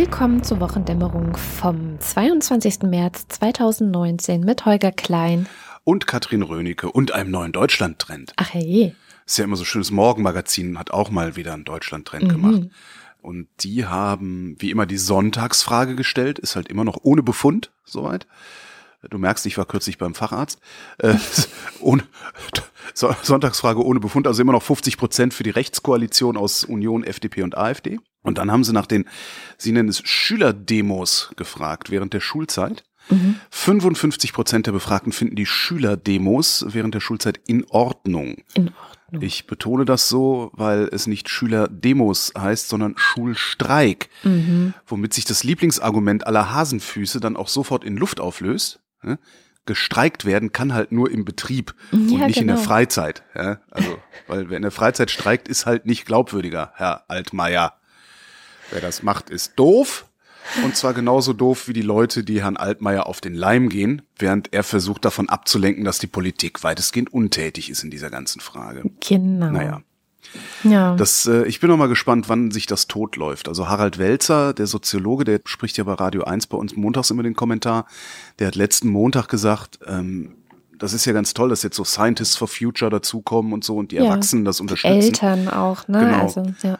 Willkommen zur Wochendämmerung vom 22. März 2019 mit Holger Klein. Und Katrin Rönecke und einem neuen Deutschland-Trend. Ach hey. Ist ja immer so schönes Morgenmagazin, hat auch mal wieder einen Deutschland-Trend mhm. gemacht. Und die haben wie immer die Sonntagsfrage gestellt, ist halt immer noch ohne Befund, soweit. Du merkst, ich war kürzlich beim Facharzt. Äh, ohne, Sonntagsfrage ohne Befund, also immer noch 50 Prozent für die Rechtskoalition aus Union, FDP und AfD. Und dann haben sie nach den, sie nennen es Schülerdemos gefragt während der Schulzeit. Mhm. 55 Prozent der Befragten finden die Schülerdemos während der Schulzeit in Ordnung. In Ordnung. Ich betone das so, weil es nicht Schülerdemos heißt, sondern Schulstreik, mhm. womit sich das Lieblingsargument aller Hasenfüße dann auch sofort in Luft auflöst. Gestreikt werden kann halt nur im Betrieb ja, und nicht genau. in der genau. Freizeit. Ja, also, weil wer in der Freizeit streikt, ist halt nicht glaubwürdiger, Herr Altmaier. Wer das macht, ist doof. Und zwar genauso doof wie die Leute, die Herrn Altmaier auf den Leim gehen, während er versucht davon abzulenken, dass die Politik weitestgehend untätig ist in dieser ganzen Frage. Genau. Naja. Ja. Das, äh, ich bin noch mal gespannt, wann sich das totläuft. Also Harald Welzer, der Soziologe, der spricht ja bei Radio 1 bei uns montags immer den Kommentar, der hat letzten Montag gesagt, ähm, das ist ja ganz toll, dass jetzt so Scientists for Future dazukommen und so und die ja, Erwachsenen das unterstützen. Eltern auch, ne? Genau. Also, ja.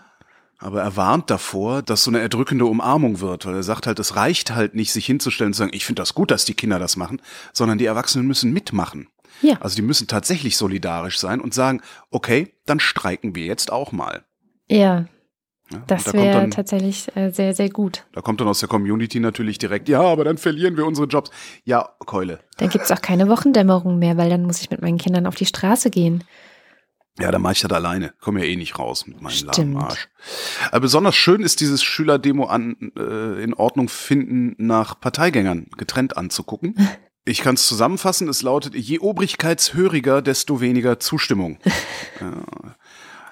Aber er warnt davor, dass so eine erdrückende Umarmung wird, weil er sagt halt, es reicht halt nicht, sich hinzustellen und zu sagen, ich finde das gut, dass die Kinder das machen, sondern die Erwachsenen müssen mitmachen. Ja. Also die müssen tatsächlich solidarisch sein und sagen, okay, dann streiken wir jetzt auch mal. Ja. ja das da wäre tatsächlich äh, sehr, sehr gut. Da kommt dann aus der Community natürlich direkt, ja, aber dann verlieren wir unsere Jobs. Ja, Keule. Dann gibt's auch keine Wochendämmerung mehr, weil dann muss ich mit meinen Kindern auf die Straße gehen. Ja, dann mache ich das alleine. Komme ja eh nicht raus mit meinem Stimmt. Arsch. Aber besonders schön ist dieses Schülerdemo an äh, in Ordnung finden nach Parteigängern getrennt anzugucken. Ich kann es zusammenfassen, es lautet, je obrigkeitshöriger, desto weniger Zustimmung. ja.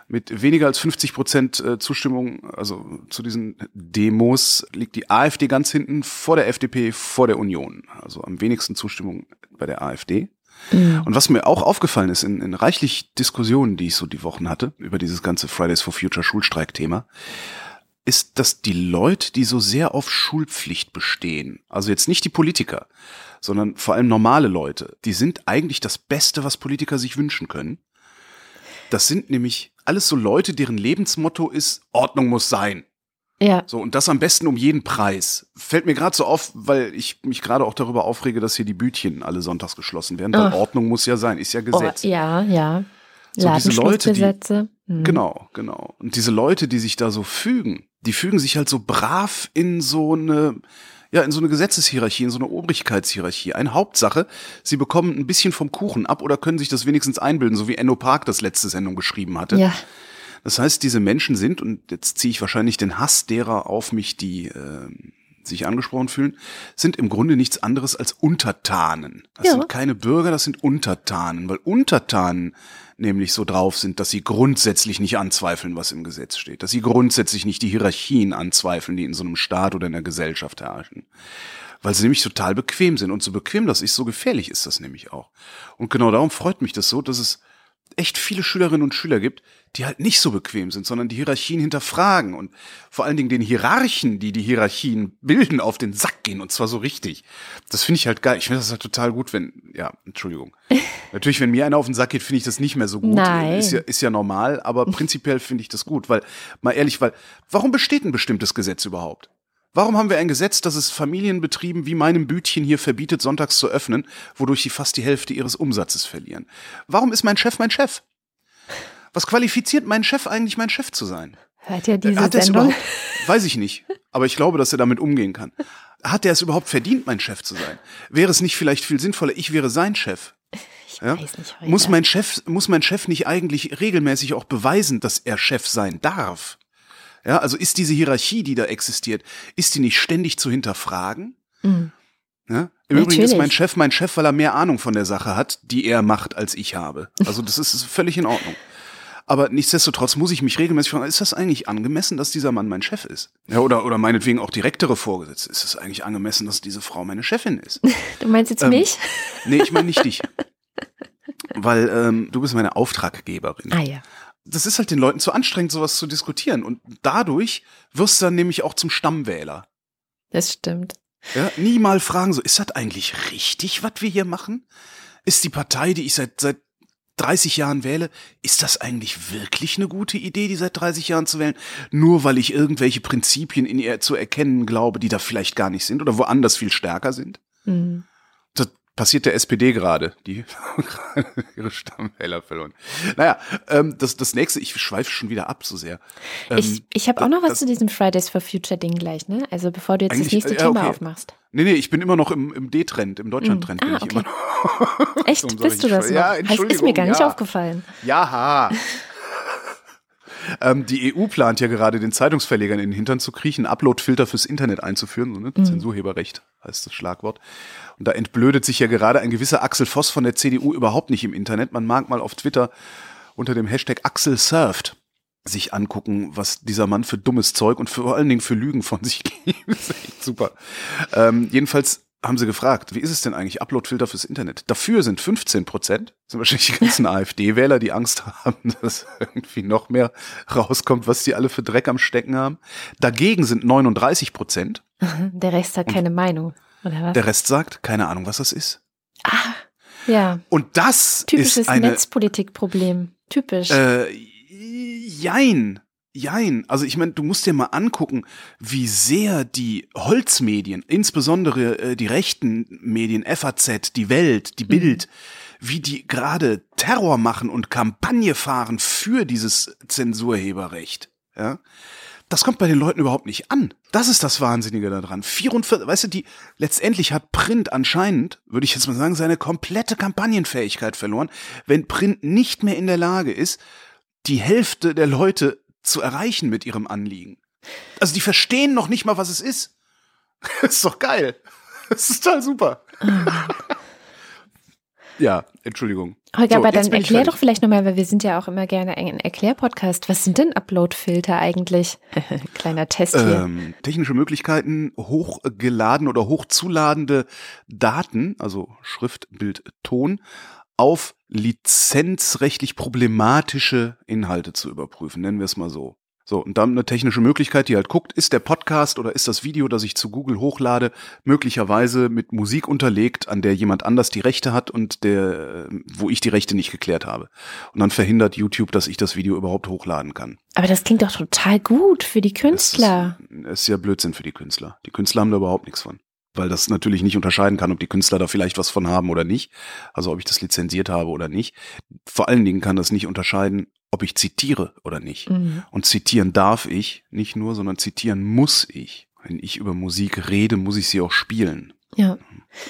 Mit weniger als 50 Prozent äh, Zustimmung, also zu diesen Demos, liegt die AfD ganz hinten vor der FDP, vor der Union. Also am wenigsten Zustimmung bei der AfD. Mhm. Und was mir auch aufgefallen ist in, in reichlich Diskussionen, die ich so die Wochen hatte, über dieses ganze Fridays for Future Schulstreikthema, ist, dass die Leute, die so sehr auf Schulpflicht bestehen, also jetzt nicht die Politiker, sondern vor allem normale Leute, die sind eigentlich das Beste, was Politiker sich wünschen können. Das sind nämlich alles so Leute, deren Lebensmotto ist, Ordnung muss sein. Ja. So, und das am besten um jeden Preis. Fällt mir gerade so auf, weil ich mich gerade auch darüber aufrege, dass hier die Bütchen alle sonntags geschlossen werden. Weil oh. Ordnung muss ja sein, ist ja Gesetz. Oh, ja, ja. So diese Leute, die, mhm. genau, genau. Und diese Leute, die sich da so fügen, die fügen sich halt so brav in so eine, ja, in so eine Gesetzeshierarchie, in so eine Obrigkeitshierarchie. Eine Hauptsache, sie bekommen ein bisschen vom Kuchen ab oder können sich das wenigstens einbilden, so wie Enno Park das letzte Sendung geschrieben hatte. Ja. Das heißt, diese Menschen sind, und jetzt ziehe ich wahrscheinlich den Hass derer auf mich, die äh, sich angesprochen fühlen, sind im Grunde nichts anderes als Untertanen. Das ja. sind keine Bürger, das sind Untertanen, weil Untertanen nämlich so drauf sind, dass sie grundsätzlich nicht anzweifeln, was im Gesetz steht, dass sie grundsätzlich nicht die Hierarchien anzweifeln, die in so einem Staat oder in der Gesellschaft herrschen. Weil sie nämlich total bequem sind. Und so bequem das ist, so gefährlich ist das nämlich auch. Und genau darum freut mich das so, dass es echt viele Schülerinnen und Schüler gibt, die halt nicht so bequem sind, sondern die Hierarchien hinterfragen und vor allen Dingen den Hierarchen, die die Hierarchien bilden, auf den Sack gehen und zwar so richtig. Das finde ich halt geil. Ich finde das halt total gut, wenn, ja, Entschuldigung. Natürlich, wenn mir einer auf den Sack geht, finde ich das nicht mehr so gut. Nein. Ist ja, ist ja normal, aber prinzipiell finde ich das gut, weil, mal ehrlich, weil, warum besteht ein bestimmtes Gesetz überhaupt? Warum haben wir ein Gesetz, das es Familienbetrieben wie meinem Bütchen hier verbietet, sonntags zu öffnen, wodurch sie fast die Hälfte ihres Umsatzes verlieren? Warum ist mein Chef mein Chef? Was qualifiziert meinen Chef eigentlich, mein Chef zu sein? Hört er diese Hat Sendung? Weiß ich nicht. Aber ich glaube, dass er damit umgehen kann. Hat er es überhaupt verdient, mein Chef zu sein? Wäre es nicht vielleicht viel sinnvoller, ich wäre sein Chef? Ich ja? weiß nicht. Heute. Muss mein Chef, muss mein Chef nicht eigentlich regelmäßig auch beweisen, dass er Chef sein darf? Ja, also ist diese Hierarchie, die da existiert, ist die nicht ständig zu hinterfragen? Mhm. Ja? Im Übrigen ist mein Chef mein Chef, weil er mehr Ahnung von der Sache hat, die er macht, als ich habe. Also das ist völlig in Ordnung. Aber nichtsdestotrotz muss ich mich regelmäßig fragen, ist das eigentlich angemessen, dass dieser Mann mein Chef ist? Ja, oder, oder meinetwegen auch direktere Vorgesetzte. Ist es eigentlich angemessen, dass diese Frau meine Chefin ist? Du meinst jetzt ähm, mich? Nee, ich meine nicht dich. Weil ähm, du bist meine Auftraggeberin. Ah ja. Das ist halt den Leuten zu anstrengend, sowas zu diskutieren. Und dadurch wirst du dann nämlich auch zum Stammwähler. Das stimmt. Ja, nie mal fragen, so, ist das eigentlich richtig, was wir hier machen? Ist die Partei, die ich seit, seit 30 Jahren wähle, ist das eigentlich wirklich eine gute Idee, die seit 30 Jahren zu wählen? Nur weil ich irgendwelche Prinzipien in ihr zu erkennen glaube, die da vielleicht gar nicht sind oder woanders viel stärker sind? Mhm passiert der SPD gerade, die ihre Stammwähler verloren. Naja, ähm, das, das nächste, ich schweife schon wieder ab so sehr. Ähm, ich ich habe auch noch was das, zu diesem Fridays for Future Ding gleich, ne? Also bevor du jetzt das nächste ja, Thema okay. aufmachst. Nee, nee, ich bin immer noch im, im D-Trend, im Deutschland-Trend mm. ah, bin ich okay. immer noch. Echt? Bist du das noch? Ja, Entschuldigung. Ist mir gar nicht ja. aufgefallen. Jaha. Ähm, die EU plant ja gerade den Zeitungsverlegern in den Hintern zu kriechen, Upload-Filter fürs Internet einzuführen, so, ne? Mhm. Zensurheberrecht heißt das Schlagwort. Und da entblödet sich ja gerade ein gewisser Axel Voss von der CDU überhaupt nicht im Internet. Man mag mal auf Twitter unter dem Hashtag Axel surft sich angucken, was dieser Mann für dummes Zeug und vor allen Dingen für Lügen von sich gibt. das ist echt super. Ähm, jedenfalls haben sie gefragt, wie ist es denn eigentlich Uploadfilter fürs Internet? Dafür sind 15 Prozent, sind wahrscheinlich die ganzen AfD-Wähler, die Angst haben, dass irgendwie noch mehr rauskommt, was die alle für Dreck am Stecken haben. Dagegen sind 39 Prozent. Der Rest hat keine Meinung, oder was? Der Rest sagt, keine Ahnung, was das ist. Ah, ja. Und das Typisches ist eine Netzpolitikproblem. Typisch. Äh, jein. Jein, also ich meine, du musst dir mal angucken, wie sehr die Holzmedien, insbesondere äh, die rechten Medien, FAZ, die Welt, die. Bild, mhm. wie die gerade Terror machen und Kampagne fahren für dieses Zensurheberrecht. Ja? Das kommt bei den Leuten überhaupt nicht an. Das ist das Wahnsinnige daran. 44, weißt du, die, letztendlich hat Print anscheinend, würde ich jetzt mal sagen, seine komplette Kampagnenfähigkeit verloren, wenn Print nicht mehr in der Lage ist, die Hälfte der Leute zu erreichen mit ihrem Anliegen. Also die verstehen noch nicht mal, was es ist. Das ist doch geil. Das ist total super. ja, Entschuldigung. Holger, so, aber dann erklär doch vielleicht nochmal, weil wir sind ja auch immer gerne ein Erklärpodcast. Was sind denn Upload-Filter eigentlich? Kleiner Test hier. Ähm, technische Möglichkeiten, hochgeladen oder hochzuladende Daten, also Schrift, Bild, Ton, auf lizenzrechtlich problematische Inhalte zu überprüfen, nennen wir es mal so. So, und dann eine technische Möglichkeit, die halt guckt, ist der Podcast oder ist das Video, das ich zu Google hochlade, möglicherweise mit Musik unterlegt, an der jemand anders die Rechte hat und der, wo ich die Rechte nicht geklärt habe. Und dann verhindert YouTube, dass ich das Video überhaupt hochladen kann. Aber das klingt doch total gut für die Künstler. Das ist, ist ja Blödsinn für die Künstler. Die Künstler haben da überhaupt nichts von weil das natürlich nicht unterscheiden kann, ob die Künstler da vielleicht was von haben oder nicht. Also ob ich das lizenziert habe oder nicht. Vor allen Dingen kann das nicht unterscheiden, ob ich zitiere oder nicht. Mhm. Und zitieren darf ich nicht nur, sondern zitieren muss ich. Wenn ich über Musik rede, muss ich sie auch spielen. Ja.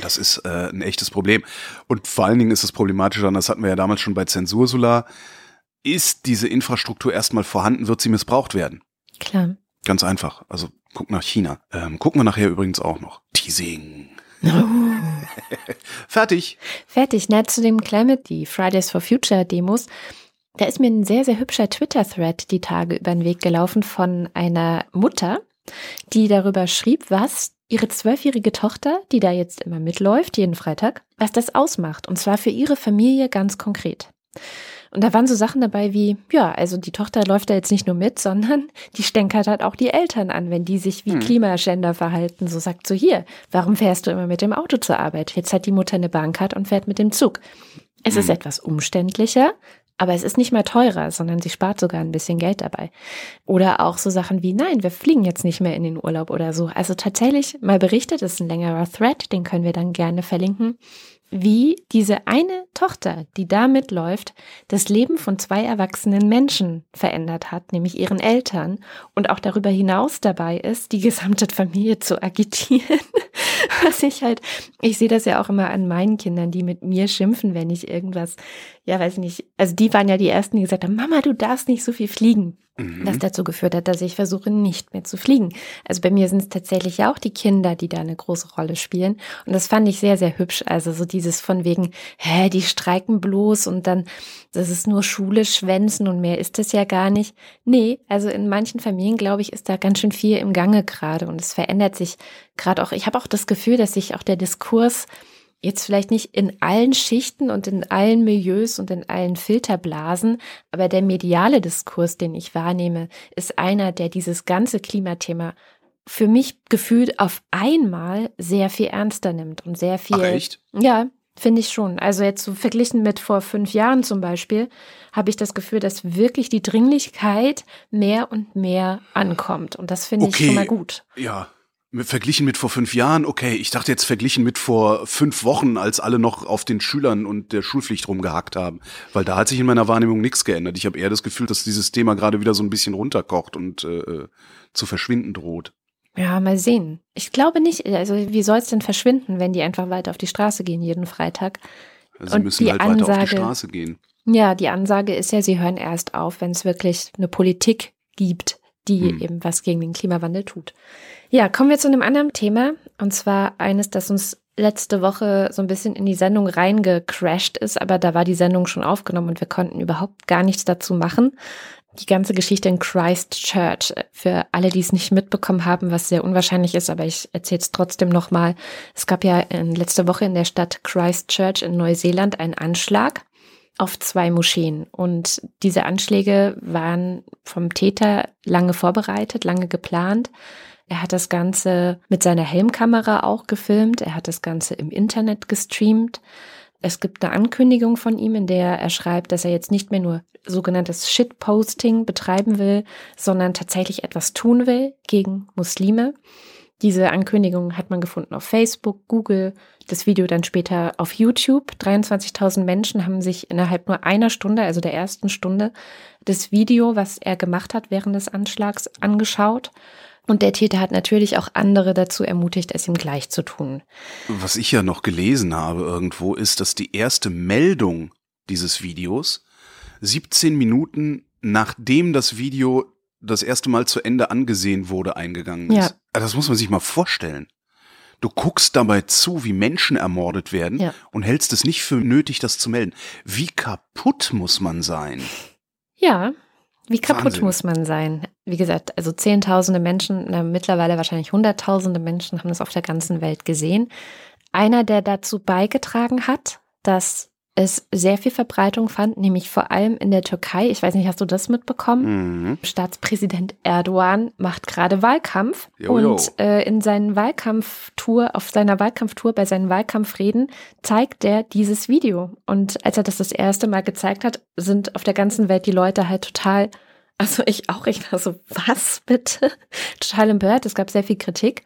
Das ist äh, ein echtes Problem. Und vor allen Dingen ist es problematisch, und das hatten wir ja damals schon bei Zensursolar, ist diese Infrastruktur erstmal vorhanden, wird sie missbraucht werden. Klar. Ganz einfach. Also guck nach China. Ähm, gucken wir nachher übrigens auch noch. Teasing. Oh. Fertig. Fertig. Na, zu dem Climate, die Fridays for Future Demos. Da ist mir ein sehr, sehr hübscher Twitter-Thread die Tage über den Weg gelaufen von einer Mutter, die darüber schrieb, was ihre zwölfjährige Tochter, die da jetzt immer mitläuft, jeden Freitag, was das ausmacht. Und zwar für ihre Familie ganz konkret. Und da waren so Sachen dabei wie, ja, also die Tochter läuft da jetzt nicht nur mit, sondern die stänkert halt auch die Eltern an, wenn die sich wie hm. Klimaschänder verhalten. So sagt so hier, warum fährst du immer mit dem Auto zur Arbeit? Jetzt hat die Mutter eine Bahncard und fährt mit dem Zug. Es hm. ist etwas umständlicher, aber es ist nicht mehr teurer, sondern sie spart sogar ein bisschen Geld dabei. Oder auch so Sachen wie, nein, wir fliegen jetzt nicht mehr in den Urlaub oder so. Also tatsächlich mal berichtet, ist ein längerer Thread, den können wir dann gerne verlinken wie diese eine Tochter, die da mitläuft, das Leben von zwei erwachsenen Menschen verändert hat, nämlich ihren Eltern und auch darüber hinaus dabei ist, die gesamte Familie zu agitieren. Was ich halt, ich sehe das ja auch immer an meinen Kindern, die mit mir schimpfen, wenn ich irgendwas, ja, weiß nicht, also die waren ja die ersten, die gesagt haben, Mama, du darfst nicht so viel fliegen. Mhm. Was dazu geführt hat, dass ich versuche, nicht mehr zu fliegen. Also bei mir sind es tatsächlich auch die Kinder, die da eine große Rolle spielen. Und das fand ich sehr, sehr hübsch. Also so dieses von wegen, hä, die streiken bloß und dann, das ist nur Schule schwänzen und mehr ist es ja gar nicht. Nee, also in manchen Familien, glaube ich, ist da ganz schön viel im Gange gerade und es verändert sich gerade auch. Ich habe auch das Gefühl, dass sich auch der Diskurs Jetzt vielleicht nicht in allen Schichten und in allen Milieus und in allen Filterblasen, aber der mediale Diskurs, den ich wahrnehme, ist einer, der dieses ganze Klimathema für mich gefühlt auf einmal sehr viel ernster nimmt und sehr viel. Ach, echt? Ja, finde ich schon. Also jetzt so verglichen mit vor fünf Jahren zum Beispiel, habe ich das Gefühl, dass wirklich die Dringlichkeit mehr und mehr ankommt. Und das finde okay. ich schon mal gut. Ja, Verglichen mit vor fünf Jahren, okay, ich dachte jetzt verglichen mit vor fünf Wochen, als alle noch auf den Schülern und der Schulpflicht rumgehackt haben. Weil da hat sich in meiner Wahrnehmung nichts geändert. Ich habe eher das Gefühl, dass dieses Thema gerade wieder so ein bisschen runterkocht und äh, äh zu verschwinden droht. Ja, mal sehen. Ich glaube nicht, also wie soll es denn verschwinden, wenn die einfach weiter auf die Straße gehen jeden Freitag? Sie und müssen halt Ansage, weiter auf die Straße gehen. Ja, die Ansage ist ja, sie hören erst auf, wenn es wirklich eine Politik gibt, die hm. eben was gegen den Klimawandel tut. Ja, kommen wir zu einem anderen Thema. Und zwar eines, das uns letzte Woche so ein bisschen in die Sendung reingecrashed ist, aber da war die Sendung schon aufgenommen und wir konnten überhaupt gar nichts dazu machen. Die ganze Geschichte in Christchurch. Für alle, die es nicht mitbekommen haben, was sehr unwahrscheinlich ist, aber ich erzähle es trotzdem nochmal. Es gab ja in letzte Woche in der Stadt Christchurch in Neuseeland einen Anschlag auf zwei Moscheen. Und diese Anschläge waren vom Täter lange vorbereitet, lange geplant. Er hat das Ganze mit seiner Helmkamera auch gefilmt. Er hat das Ganze im Internet gestreamt. Es gibt eine Ankündigung von ihm, in der er schreibt, dass er jetzt nicht mehr nur sogenanntes Shitposting betreiben will, sondern tatsächlich etwas tun will gegen Muslime. Diese Ankündigung hat man gefunden auf Facebook, Google, das Video dann später auf YouTube. 23.000 Menschen haben sich innerhalb nur einer Stunde, also der ersten Stunde, das Video, was er gemacht hat während des Anschlags, angeschaut. Und der Täter hat natürlich auch andere dazu ermutigt, es ihm gleich zu tun. Was ich ja noch gelesen habe irgendwo, ist, dass die erste Meldung dieses Videos 17 Minuten nachdem das Video das erste Mal zu Ende angesehen wurde, eingegangen ist. Ja. Also das muss man sich mal vorstellen. Du guckst dabei zu, wie Menschen ermordet werden ja. und hältst es nicht für nötig, das zu melden. Wie kaputt muss man sein? Ja, wie kaputt Wahnsinn. muss man sein? Wie gesagt, also Zehntausende Menschen, na, mittlerweile wahrscheinlich Hunderttausende Menschen haben das auf der ganzen Welt gesehen. Einer, der dazu beigetragen hat, dass es sehr viel Verbreitung fand, nämlich vor allem in der Türkei. Ich weiß nicht, hast du das mitbekommen? Mhm. Staatspräsident Erdogan macht gerade Wahlkampf jo, jo. und äh, in seinen Wahlkampftour, auf seiner Wahlkampftour, bei seinen Wahlkampfreden zeigt er dieses Video. Und als er das das erste Mal gezeigt hat, sind auf der ganzen Welt die Leute halt total also ich auch, ich war so, was bitte? Total empört, es gab sehr viel Kritik.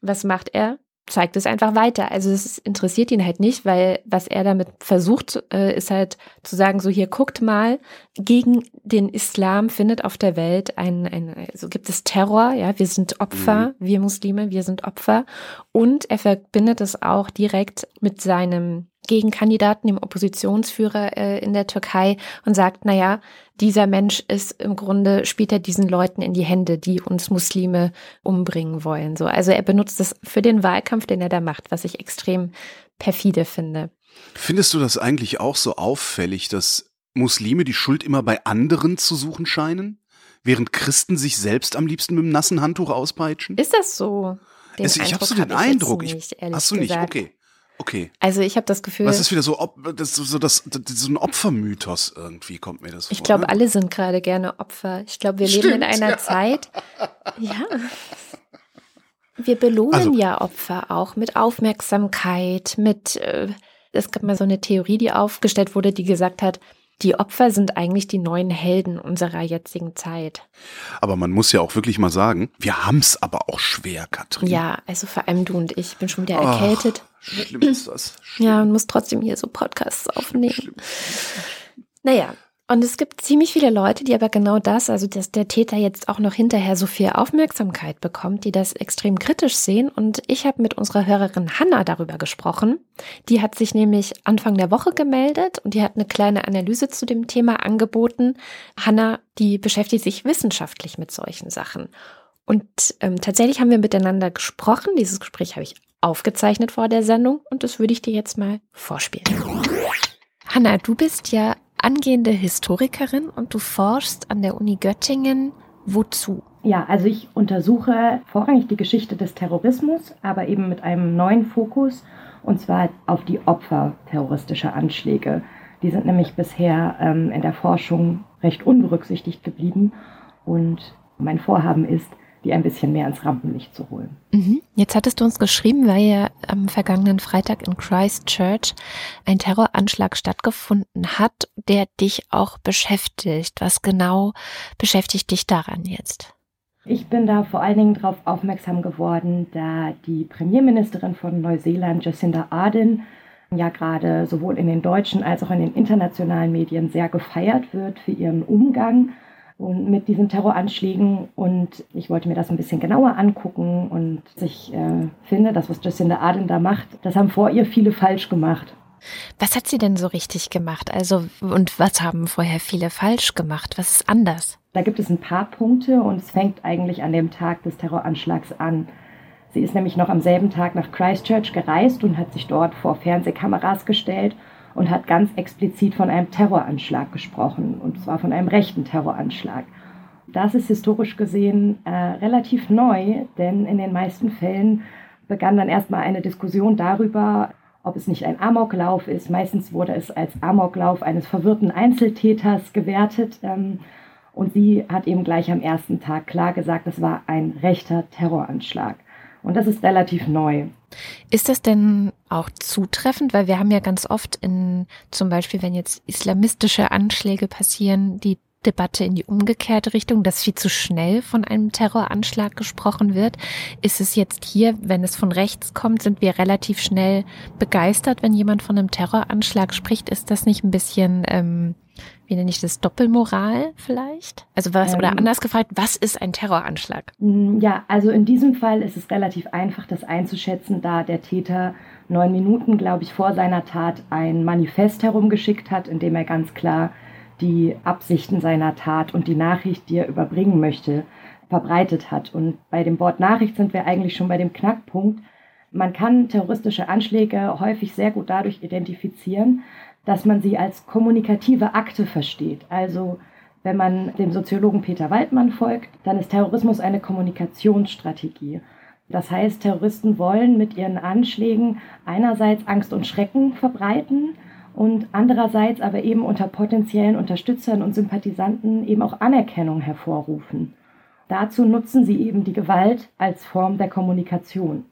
Was macht er? Zeigt es einfach weiter. Also es interessiert ihn halt nicht, weil was er damit versucht, äh, ist halt zu sagen, so hier guckt mal, gegen den Islam findet auf der Welt ein, ein also gibt es Terror, ja, wir sind Opfer, mhm. wir Muslime, wir sind Opfer. Und er verbindet es auch direkt mit seinem Gegenkandidaten, dem Oppositionsführer äh, in der Türkei und sagt, na ja, dieser Mensch ist im Grunde, spielt er diesen Leuten in die Hände, die uns Muslime umbringen wollen. So, also er benutzt es für den Wahlkampf, den er da macht, was ich extrem perfide finde. Findest du das eigentlich auch so auffällig, dass Muslime die Schuld immer bei anderen zu suchen scheinen, während Christen sich selbst am liebsten mit dem nassen Handtuch auspeitschen? Ist das so? Den also ich habe so den hab Eindruck, ich, nicht, hast du nicht, okay. Okay. Also ich habe das Gefühl. Was ist wieder so, das, so, das, das, so ein Opfermythos irgendwie, kommt mir das vor. Ich glaube, ne? alle sind gerade gerne Opfer. Ich glaube, wir Stimmt, leben in einer ja. Zeit. Ja. Wir belohnen also, ja Opfer auch mit Aufmerksamkeit, mit. Äh, es gab mal so eine Theorie, die aufgestellt wurde, die gesagt hat, die Opfer sind eigentlich die neuen Helden unserer jetzigen Zeit. Aber man muss ja auch wirklich mal sagen, wir haben es aber auch schwer, Katrin. Ja, also vor allem du und ich. Ich bin schon wieder erkältet. Ach, schlimm ist das. Schlimm. Ja, und muss trotzdem hier so Podcasts aufnehmen. Schlimm. Naja, und es gibt ziemlich viele Leute, die aber genau das, also dass der Täter jetzt auch noch hinterher so viel Aufmerksamkeit bekommt, die das extrem kritisch sehen. Und ich habe mit unserer Hörerin Hanna darüber gesprochen. Die hat sich nämlich Anfang der Woche gemeldet und die hat eine kleine Analyse zu dem Thema angeboten. Hanna, die beschäftigt sich wissenschaftlich mit solchen Sachen. Und ähm, tatsächlich haben wir miteinander gesprochen. Dieses Gespräch habe ich aufgezeichnet vor der Sendung und das würde ich dir jetzt mal vorspielen. Hanna, du bist ja angehende Historikerin und du forschst an der Uni Göttingen. Wozu? Ja, also ich untersuche vorrangig die Geschichte des Terrorismus, aber eben mit einem neuen Fokus. und zwar auf die Opfer terroristischer Anschläge. Die sind nämlich bisher ähm, in der Forschung recht unberücksichtigt geblieben und mein Vorhaben ist, die ein bisschen mehr ins Rampenlicht zu holen. Mhm. Jetzt hattest du uns geschrieben, weil ja am vergangenen Freitag in Christchurch ein Terroranschlag stattgefunden hat, der dich auch beschäftigt. Was genau beschäftigt dich daran jetzt? Ich bin da vor allen Dingen darauf aufmerksam geworden, da die Premierministerin von Neuseeland, Jacinda Ardern, ja gerade sowohl in den deutschen als auch in den internationalen Medien sehr gefeiert wird für ihren Umgang mit diesen Terroranschlägen. Und ich wollte mir das ein bisschen genauer angucken. Und ich äh, finde, das, was Jacinda Ardern da macht, das haben vor ihr viele falsch gemacht. Was hat sie denn so richtig gemacht? Also, und was haben vorher viele falsch gemacht? Was ist anders? Da gibt es ein paar Punkte und es fängt eigentlich an dem Tag des Terroranschlags an. Sie ist nämlich noch am selben Tag nach Christchurch gereist und hat sich dort vor Fernsehkameras gestellt und hat ganz explizit von einem Terroranschlag gesprochen, und zwar von einem rechten Terroranschlag. Das ist historisch gesehen äh, relativ neu, denn in den meisten Fällen begann dann erstmal eine Diskussion darüber, ob es nicht ein Amoklauf ist. Meistens wurde es als Amoklauf eines verwirrten Einzeltäters gewertet. Ähm, und sie hat eben gleich am ersten Tag klar gesagt, es war ein rechter Terroranschlag. Und das ist relativ neu. Ist das denn auch zutreffend? Weil wir haben ja ganz oft in, zum Beispiel, wenn jetzt islamistische Anschläge passieren, die Debatte in die umgekehrte Richtung, dass viel zu schnell von einem Terroranschlag gesprochen wird. Ist es jetzt hier, wenn es von rechts kommt, sind wir relativ schnell begeistert, wenn jemand von einem Terroranschlag spricht? Ist das nicht ein bisschen ähm, wie nenne ich das, Doppelmoral vielleicht? Also was, ähm, oder anders gefragt, was ist ein Terroranschlag? Mm, ja, also in diesem Fall ist es relativ einfach, das einzuschätzen, da der Täter neun Minuten, glaube ich, vor seiner Tat ein Manifest herumgeschickt hat, in dem er ganz klar die Absichten seiner Tat und die Nachricht, die er überbringen möchte, verbreitet hat. Und bei dem Wort Nachricht sind wir eigentlich schon bei dem Knackpunkt. Man kann terroristische Anschläge häufig sehr gut dadurch identifizieren, dass man sie als kommunikative Akte versteht. Also wenn man dem Soziologen Peter Waldmann folgt, dann ist Terrorismus eine Kommunikationsstrategie. Das heißt, Terroristen wollen mit ihren Anschlägen einerseits Angst und Schrecken verbreiten und andererseits aber eben unter potenziellen Unterstützern und Sympathisanten eben auch Anerkennung hervorrufen. Dazu nutzen sie eben die Gewalt als Form der Kommunikation.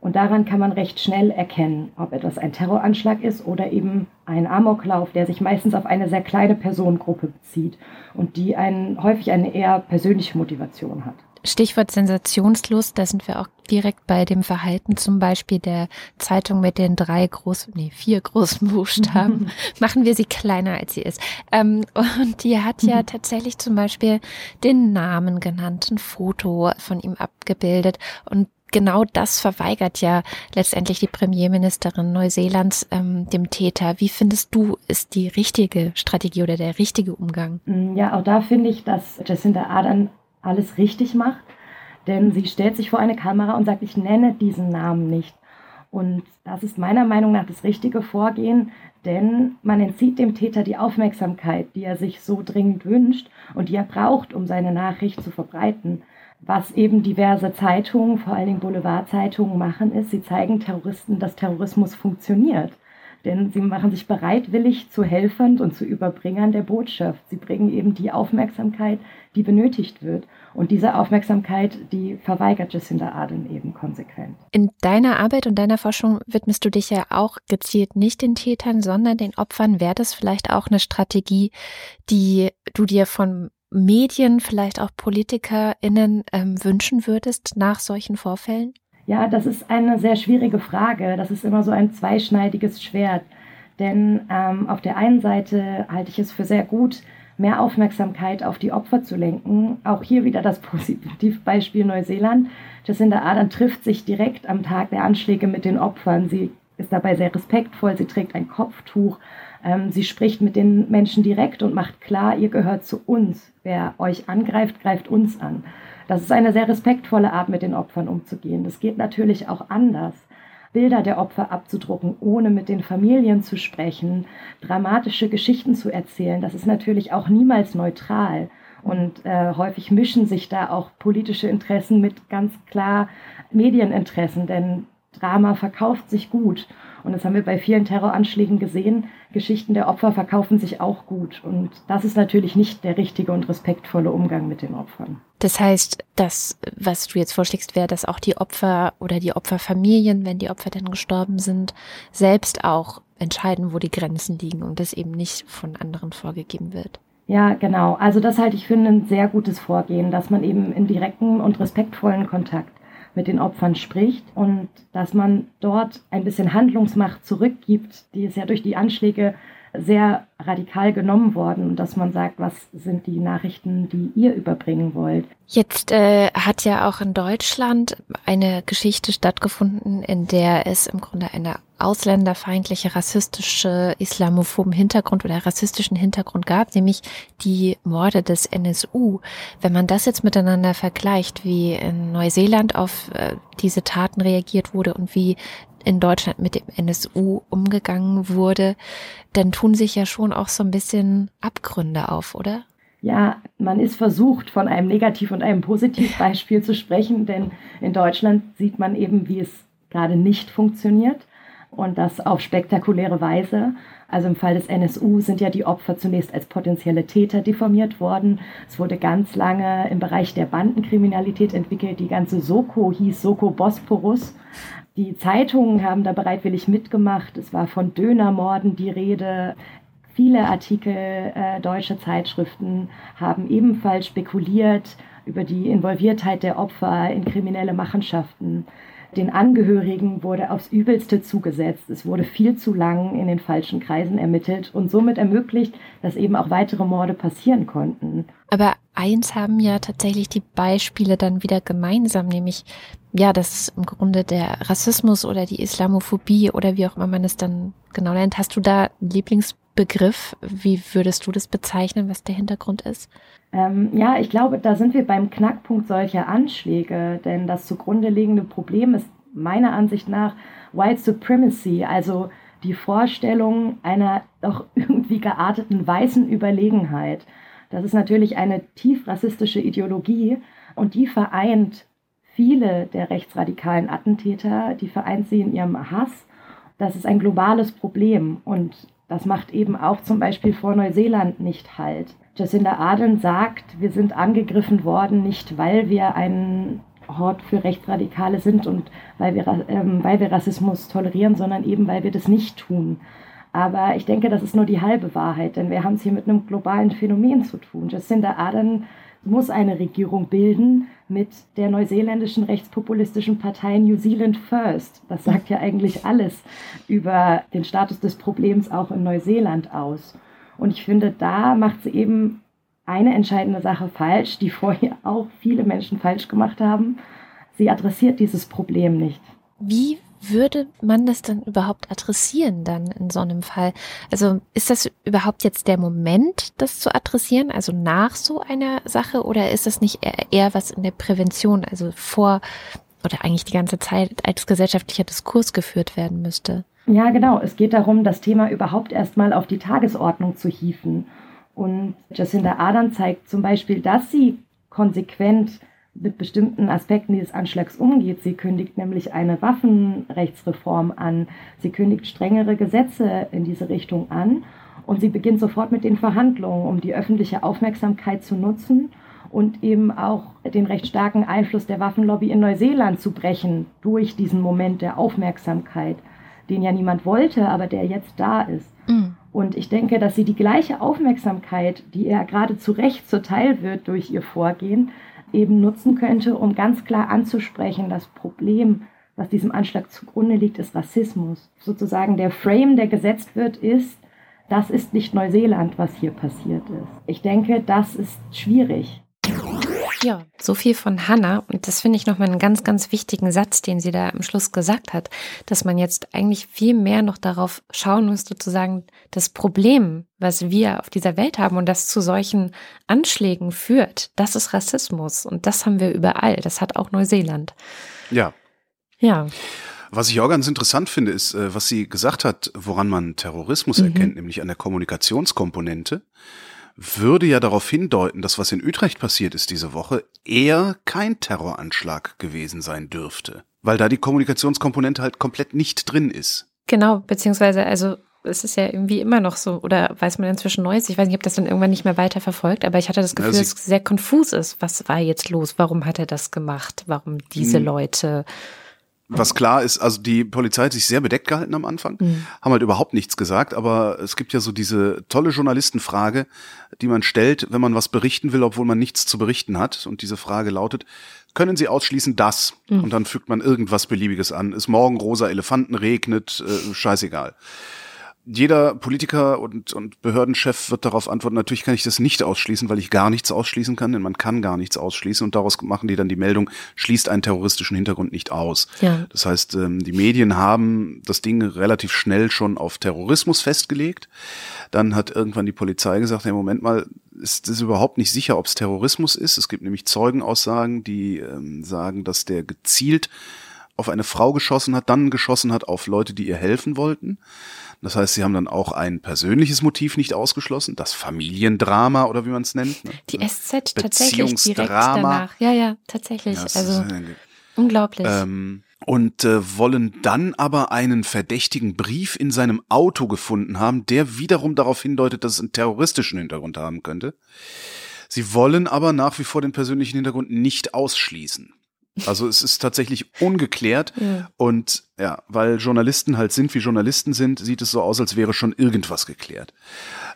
Und daran kann man recht schnell erkennen, ob etwas ein Terroranschlag ist oder eben ein Amoklauf, der sich meistens auf eine sehr kleine Personengruppe bezieht und die einen, häufig eine eher persönliche Motivation hat. Stichwort Sensationslust, da sind wir auch direkt bei dem Verhalten zum Beispiel der Zeitung mit den drei großen, nee, vier großen Buchstaben. Machen wir sie kleiner, als sie ist. Ähm, und die hat ja mhm. tatsächlich zum Beispiel den Namen genannt, ein Foto von ihm abgebildet. Und genau das verweigert ja letztendlich die Premierministerin Neuseelands ähm, dem Täter. Wie findest du, ist die richtige Strategie oder der richtige Umgang? Mm, ja, auch da finde ich, dass Jacinda Ardern alles richtig macht, denn sie stellt sich vor eine Kamera und sagt, ich nenne diesen Namen nicht. Und das ist meiner Meinung nach das richtige Vorgehen, denn man entzieht dem Täter die Aufmerksamkeit, die er sich so dringend wünscht und die er braucht, um seine Nachricht zu verbreiten. Was eben diverse Zeitungen, vor allen Dingen Boulevardzeitungen machen, ist, sie zeigen Terroristen, dass Terrorismus funktioniert. Denn sie machen sich bereitwillig zu Helfern und zu Überbringern der Botschaft. Sie bringen eben die Aufmerksamkeit, die benötigt wird. Und diese Aufmerksamkeit, die verweigert Jacinda Ardern eben konsequent. In deiner Arbeit und deiner Forschung widmest du dich ja auch gezielt nicht den Tätern, sondern den Opfern. Wäre das vielleicht auch eine Strategie, die du dir von Medien, vielleicht auch PolitikerInnen ähm, wünschen würdest nach solchen Vorfällen? Ja, das ist eine sehr schwierige Frage. Das ist immer so ein zweischneidiges Schwert. Denn ähm, auf der einen Seite halte ich es für sehr gut, mehr Aufmerksamkeit auf die Opfer zu lenken. Auch hier wieder das Positivbeispiel Neuseeland. Jacinda Ardern trifft sich direkt am Tag der Anschläge mit den Opfern. Sie ist dabei sehr respektvoll, sie trägt ein Kopftuch, ähm, sie spricht mit den Menschen direkt und macht klar, ihr gehört zu uns. Wer euch angreift, greift uns an. Das ist eine sehr respektvolle Art, mit den Opfern umzugehen. Das geht natürlich auch anders. Bilder der Opfer abzudrucken, ohne mit den Familien zu sprechen, dramatische Geschichten zu erzählen, das ist natürlich auch niemals neutral. Und äh, häufig mischen sich da auch politische Interessen mit ganz klar Medieninteressen, denn Drama verkauft sich gut. Und das haben wir bei vielen Terroranschlägen gesehen. Geschichten der Opfer verkaufen sich auch gut. Und das ist natürlich nicht der richtige und respektvolle Umgang mit den Opfern. Das heißt, das, was du jetzt vorschlägst, wäre, dass auch die Opfer oder die Opferfamilien, wenn die Opfer dann gestorben sind, selbst auch entscheiden, wo die Grenzen liegen und das eben nicht von anderen vorgegeben wird. Ja, genau. Also das halte ich für ein sehr gutes Vorgehen, dass man eben in direkten und respektvollen Kontakt mit den Opfern spricht und dass man dort ein bisschen Handlungsmacht zurückgibt, die es ja durch die Anschläge sehr radikal genommen worden dass man sagt, was sind die Nachrichten, die ihr überbringen wollt. Jetzt äh, hat ja auch in Deutschland eine Geschichte stattgefunden, in der es im Grunde eine ausländerfeindliche, rassistische, islamophoben Hintergrund oder rassistischen Hintergrund gab, nämlich die Morde des NSU. Wenn man das jetzt miteinander vergleicht, wie in Neuseeland auf äh, diese Taten reagiert wurde und wie in Deutschland mit dem NSU umgegangen wurde, dann tun sich ja schon auch so ein bisschen Abgründe auf, oder? Ja, man ist versucht, von einem Negativ- und einem Positivbeispiel zu sprechen, denn in Deutschland sieht man eben, wie es gerade nicht funktioniert und das auf spektakuläre Weise. Also im Fall des NSU sind ja die Opfer zunächst als potenzielle Täter diffamiert worden. Es wurde ganz lange im Bereich der Bandenkriminalität entwickelt. Die ganze Soko hieß Soko Bosporus. Die Zeitungen haben da bereitwillig mitgemacht. Es war von Dönermorden die Rede. Viele Artikel äh, deutscher Zeitschriften haben ebenfalls spekuliert über die Involviertheit der Opfer in kriminelle Machenschaften. Den Angehörigen wurde aufs Übelste zugesetzt. Es wurde viel zu lang in den falschen Kreisen ermittelt und somit ermöglicht, dass eben auch weitere Morde passieren konnten. Aber eins haben ja tatsächlich die Beispiele dann wieder gemeinsam, nämlich ja, dass im Grunde der Rassismus oder die Islamophobie oder wie auch immer man es dann genau nennt. Hast du da einen Lieblingsbegriff? Wie würdest du das bezeichnen, was der Hintergrund ist? Ähm, ja, ich glaube, da sind wir beim Knackpunkt solcher Anschläge, denn das zugrunde liegende Problem ist meiner Ansicht nach White Supremacy, also die Vorstellung einer doch irgendwie gearteten weißen Überlegenheit. Das ist natürlich eine tief rassistische Ideologie und die vereint viele der rechtsradikalen Attentäter, die vereint sie in ihrem Hass. Das ist ein globales Problem und das macht eben auch zum Beispiel vor Neuseeland nicht Halt. Jacinda Ardern sagt, wir sind angegriffen worden, nicht weil wir ein Hort für Rechtsradikale sind und weil wir, ähm, weil wir Rassismus tolerieren, sondern eben weil wir das nicht tun. Aber ich denke, das ist nur die halbe Wahrheit, denn wir haben es hier mit einem globalen Phänomen zu tun. Jacinda Ardern muss eine Regierung bilden mit der neuseeländischen rechtspopulistischen Partei New Zealand First. Das sagt ja eigentlich alles über den Status des Problems auch in Neuseeland aus. Und ich finde, da macht sie eben eine entscheidende Sache falsch, die vorher auch viele Menschen falsch gemacht haben. Sie adressiert dieses Problem nicht. Wie würde man das dann überhaupt adressieren dann in so einem Fall? Also ist das überhaupt jetzt der Moment, das zu adressieren, also nach so einer Sache, oder ist das nicht eher, was in der Prävention, also vor oder eigentlich die ganze Zeit als gesellschaftlicher Diskurs geführt werden müsste? Ja, genau. Es geht darum, das Thema überhaupt erstmal auf die Tagesordnung zu hieven. Und Jacinda Ardern zeigt zum Beispiel, dass sie konsequent mit bestimmten Aspekten dieses Anschlags umgeht. Sie kündigt nämlich eine Waffenrechtsreform an. Sie kündigt strengere Gesetze in diese Richtung an. Und sie beginnt sofort mit den Verhandlungen, um die öffentliche Aufmerksamkeit zu nutzen und eben auch den recht starken Einfluss der Waffenlobby in Neuseeland zu brechen durch diesen Moment der Aufmerksamkeit, den ja niemand wollte, aber der jetzt da ist. Mhm. Und ich denke, dass sie die gleiche Aufmerksamkeit, die ihr gerade zu Recht zuteil wird durch ihr Vorgehen, eben nutzen könnte, um ganz klar anzusprechen, das Problem, was diesem Anschlag zugrunde liegt, ist Rassismus. Sozusagen der Frame, der gesetzt wird, ist, das ist nicht Neuseeland, was hier passiert ist. Ich denke, das ist schwierig. Ja, so viel von Hannah. Und das finde ich nochmal einen ganz, ganz wichtigen Satz, den sie da am Schluss gesagt hat, dass man jetzt eigentlich viel mehr noch darauf schauen müsste, zu sagen, das Problem, was wir auf dieser Welt haben und das zu solchen Anschlägen führt, das ist Rassismus. Und das haben wir überall. Das hat auch Neuseeland. Ja. Ja. Was ich auch ganz interessant finde, ist, äh, was sie gesagt hat, woran man Terrorismus mhm. erkennt, nämlich an der Kommunikationskomponente würde ja darauf hindeuten, dass was in Utrecht passiert ist diese Woche eher kein Terroranschlag gewesen sein dürfte. Weil da die Kommunikationskomponente halt komplett nicht drin ist. Genau, beziehungsweise, also es ist ja irgendwie immer noch so, oder weiß man inzwischen Neues? Ich weiß nicht, ob das dann irgendwann nicht mehr weiter verfolgt, aber ich hatte das Gefühl, dass es sehr konfus ist. Was war jetzt los? Warum hat er das gemacht? Warum diese. Leute? Was klar ist, also die Polizei hat sich sehr bedeckt gehalten am Anfang, mhm. haben halt überhaupt nichts gesagt, aber es gibt ja so diese tolle Journalistenfrage, die man stellt, wenn man was berichten will, obwohl man nichts zu berichten hat. Und diese Frage lautet, können Sie ausschließen das? Mhm. Und dann fügt man irgendwas Beliebiges an. Ist morgen rosa Elefanten regnet, äh, scheißegal jeder Politiker und, und Behördenchef wird darauf antworten, natürlich kann ich das nicht ausschließen, weil ich gar nichts ausschließen kann, denn man kann gar nichts ausschließen und daraus machen die dann die Meldung, schließt einen terroristischen Hintergrund nicht aus. Ja. Das heißt, ähm, die Medien haben das Ding relativ schnell schon auf Terrorismus festgelegt. Dann hat irgendwann die Polizei gesagt, hey, Moment mal, ist es überhaupt nicht sicher, ob es Terrorismus ist. Es gibt nämlich Zeugenaussagen, die ähm, sagen, dass der gezielt auf eine Frau geschossen hat, dann geschossen hat auf Leute, die ihr helfen wollten. Das heißt, sie haben dann auch ein persönliches Motiv nicht ausgeschlossen, das Familiendrama oder wie man es nennt. Ne? Die SZ tatsächlich direkt danach. Ja, ja, tatsächlich. Ja, also unglaublich. Ähm, und äh, wollen dann aber einen verdächtigen Brief in seinem Auto gefunden haben, der wiederum darauf hindeutet, dass es einen terroristischen Hintergrund haben könnte. Sie wollen aber nach wie vor den persönlichen Hintergrund nicht ausschließen. Also es ist tatsächlich ungeklärt ja. und ja, weil Journalisten halt sind, wie Journalisten sind, sieht es so aus, als wäre schon irgendwas geklärt.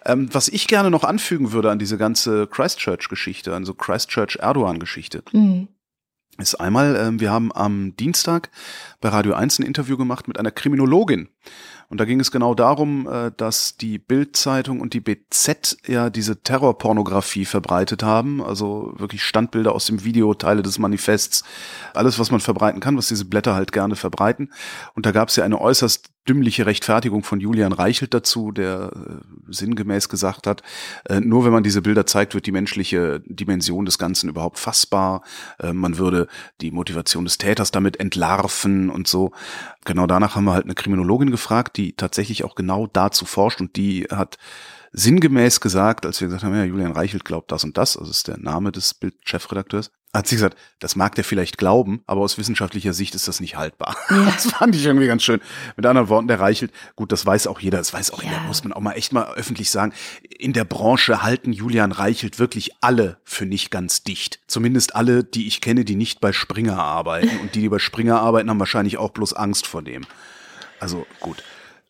Ähm, was ich gerne noch anfügen würde an diese ganze Christchurch-Geschichte, an so Christchurch-Erdogan-Geschichte, mhm. ist einmal, äh, wir haben am Dienstag bei Radio 1 ein Interview gemacht mit einer Kriminologin. Und da ging es genau darum, äh, dass die Bild-Zeitung und die BZ ja diese Terrorpornografie verbreitet haben, also wirklich Standbilder aus dem Video, Teile des Manifests, alles, was man verbreiten kann, was diese Blätter halt gerne verbreiten. Und da gab es ja eine äußerst dümmliche Rechtfertigung von Julian Reichelt dazu, der äh, sinngemäß gesagt hat, äh, nur wenn man diese Bilder zeigt, wird die menschliche Dimension des Ganzen überhaupt fassbar. Äh, man würde die Motivation des Täters damit entlarven und so. Genau danach haben wir halt eine Kriminologin gefragt, die tatsächlich auch genau dazu forscht und die hat sinngemäß gesagt, als wir gesagt haben, ja, Julian Reichelt glaubt das und das, also ist der Name des Bildchefredakteurs, hat sie gesagt, das mag der vielleicht glauben, aber aus wissenschaftlicher Sicht ist das nicht haltbar. Ja. Das fand ich irgendwie ganz schön. Mit anderen Worten, der Reichelt, gut, das weiß auch jeder, das weiß auch ja. jeder, muss man auch mal echt mal öffentlich sagen. In der Branche halten Julian Reichelt wirklich alle für nicht ganz dicht. Zumindest alle, die ich kenne, die nicht bei Springer arbeiten. Und die, die bei Springer arbeiten, haben wahrscheinlich auch bloß Angst vor dem. Also gut.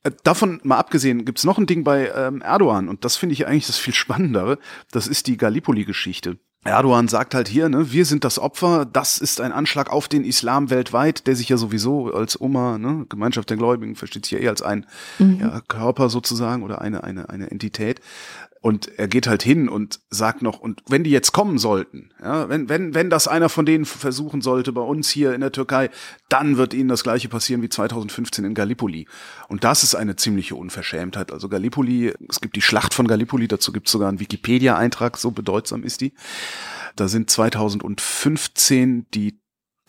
Äh, davon mal abgesehen, gibt's noch ein Ding bei ähm, Erdogan und das finde ich eigentlich das viel Spannendere. Das ist die Gallipoli-Geschichte. Erdogan sagt halt hier, ne, wir sind das Opfer, das ist ein Anschlag auf den Islam weltweit, der sich ja sowieso als Umma, ne, Gemeinschaft der Gläubigen, versteht sich ja eher als ein mhm. ja, Körper sozusagen oder eine, eine, eine Entität. Und er geht halt hin und sagt noch, und wenn die jetzt kommen sollten, ja, wenn, wenn, wenn das einer von denen versuchen sollte bei uns hier in der Türkei, dann wird ihnen das gleiche passieren wie 2015 in Gallipoli. Und das ist eine ziemliche Unverschämtheit. Also Gallipoli, es gibt die Schlacht von Gallipoli, dazu gibt es sogar einen Wikipedia-Eintrag, so bedeutsam ist die. Da sind 2015 die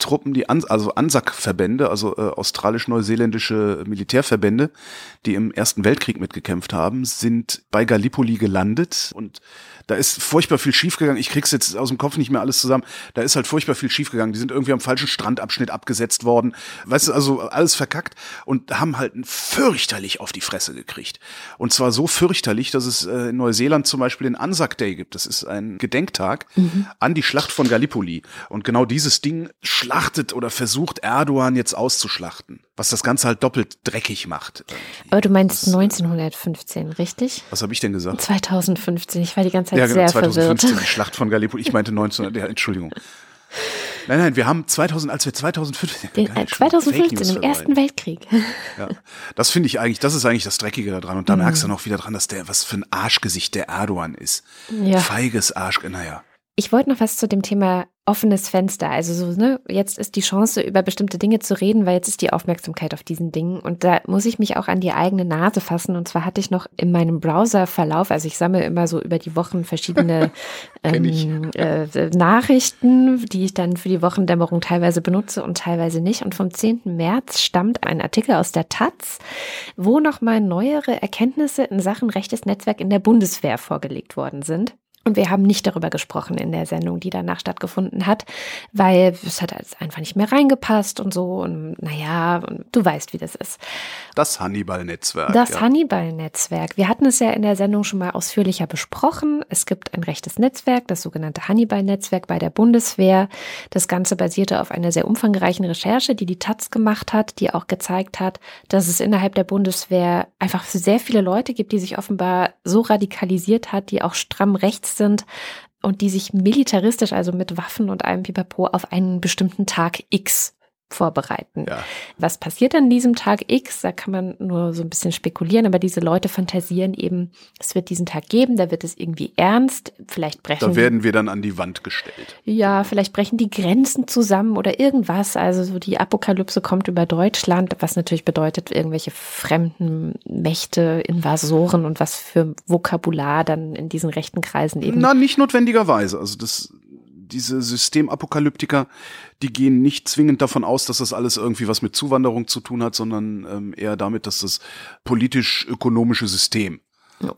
Truppen, die An also ANSAC-Verbände, also äh, australisch-neuseeländische Militärverbände, die im Ersten Weltkrieg mitgekämpft haben, sind bei Gallipoli gelandet und da ist furchtbar viel schiefgegangen. Ich krieg's jetzt aus dem Kopf nicht mehr alles zusammen. Da ist halt furchtbar viel schiefgegangen. Die sind irgendwie am falschen Strandabschnitt abgesetzt worden. Weißt du, also alles verkackt und haben halt fürchterlich auf die Fresse gekriegt. Und zwar so fürchterlich, dass es äh, in Neuseeland zum Beispiel den Anzac Day gibt. Das ist ein Gedenktag mhm. an die Schlacht von Gallipoli. Und genau dieses Ding schlachtet oder versucht Erdogan jetzt auszuschlachten. Was das Ganze halt doppelt dreckig macht. Aber du meinst das, 1915, richtig? Was habe ich denn gesagt? 2015. Ich war die ganze Zeit ja, genau, 2015, verwirrt. die Schlacht von Gallipoli. Ich meinte 19, ja, Entschuldigung. Nein, nein, wir haben 2000, als wir 2015, Den, 2015 im Ersten Weltkrieg. Ja, das finde ich eigentlich, das ist eigentlich das Dreckige daran. Und da mhm. merkst du noch wieder dran, dass der, was für ein Arschgesicht der Erdogan ist. Ja. Feiges Arsch, naja. Ich wollte noch was zu dem Thema offenes Fenster. Also so, ne, jetzt ist die Chance, über bestimmte Dinge zu reden, weil jetzt ist die Aufmerksamkeit auf diesen Dingen. Und da muss ich mich auch an die eigene Nase fassen. Und zwar hatte ich noch in meinem Browser-Verlauf, also ich sammle immer so über die Wochen verschiedene ähm, äh, Nachrichten, die ich dann für die Wochendämmerung teilweise benutze und teilweise nicht. Und vom 10. März stammt ein Artikel aus der Taz, wo nochmal neuere Erkenntnisse in Sachen rechtes Netzwerk in der Bundeswehr vorgelegt worden sind. Und wir haben nicht darüber gesprochen in der Sendung, die danach stattgefunden hat, weil es hat einfach nicht mehr reingepasst und so. Und naja, du weißt, wie das ist. Das Hannibal-Netzwerk. Das ja. Hannibal-Netzwerk. Wir hatten es ja in der Sendung schon mal ausführlicher besprochen. Es gibt ein rechtes Netzwerk, das sogenannte Hannibal-Netzwerk bei der Bundeswehr. Das Ganze basierte auf einer sehr umfangreichen Recherche, die die Taz gemacht hat, die auch gezeigt hat, dass es innerhalb der Bundeswehr einfach sehr viele Leute gibt, die sich offenbar so radikalisiert hat, die auch stramm rechts sind und die sich militaristisch, also mit Waffen und allem Pipapo, auf einen bestimmten Tag X vorbereiten. Ja. Was passiert an diesem Tag X? Da kann man nur so ein bisschen spekulieren, aber diese Leute fantasieren eben, es wird diesen Tag geben, da wird es irgendwie ernst, vielleicht brechen. Da werden wir dann an die Wand gestellt. Ja, vielleicht brechen die Grenzen zusammen oder irgendwas. Also so die Apokalypse kommt über Deutschland, was natürlich bedeutet, irgendwelche fremden Mächte, Invasoren und was für Vokabular dann in diesen rechten Kreisen eben. Na, nicht notwendigerweise. Also das diese Systemapokalyptiker, die gehen nicht zwingend davon aus, dass das alles irgendwie was mit Zuwanderung zu tun hat, sondern ähm, eher damit, dass das politisch-ökonomische System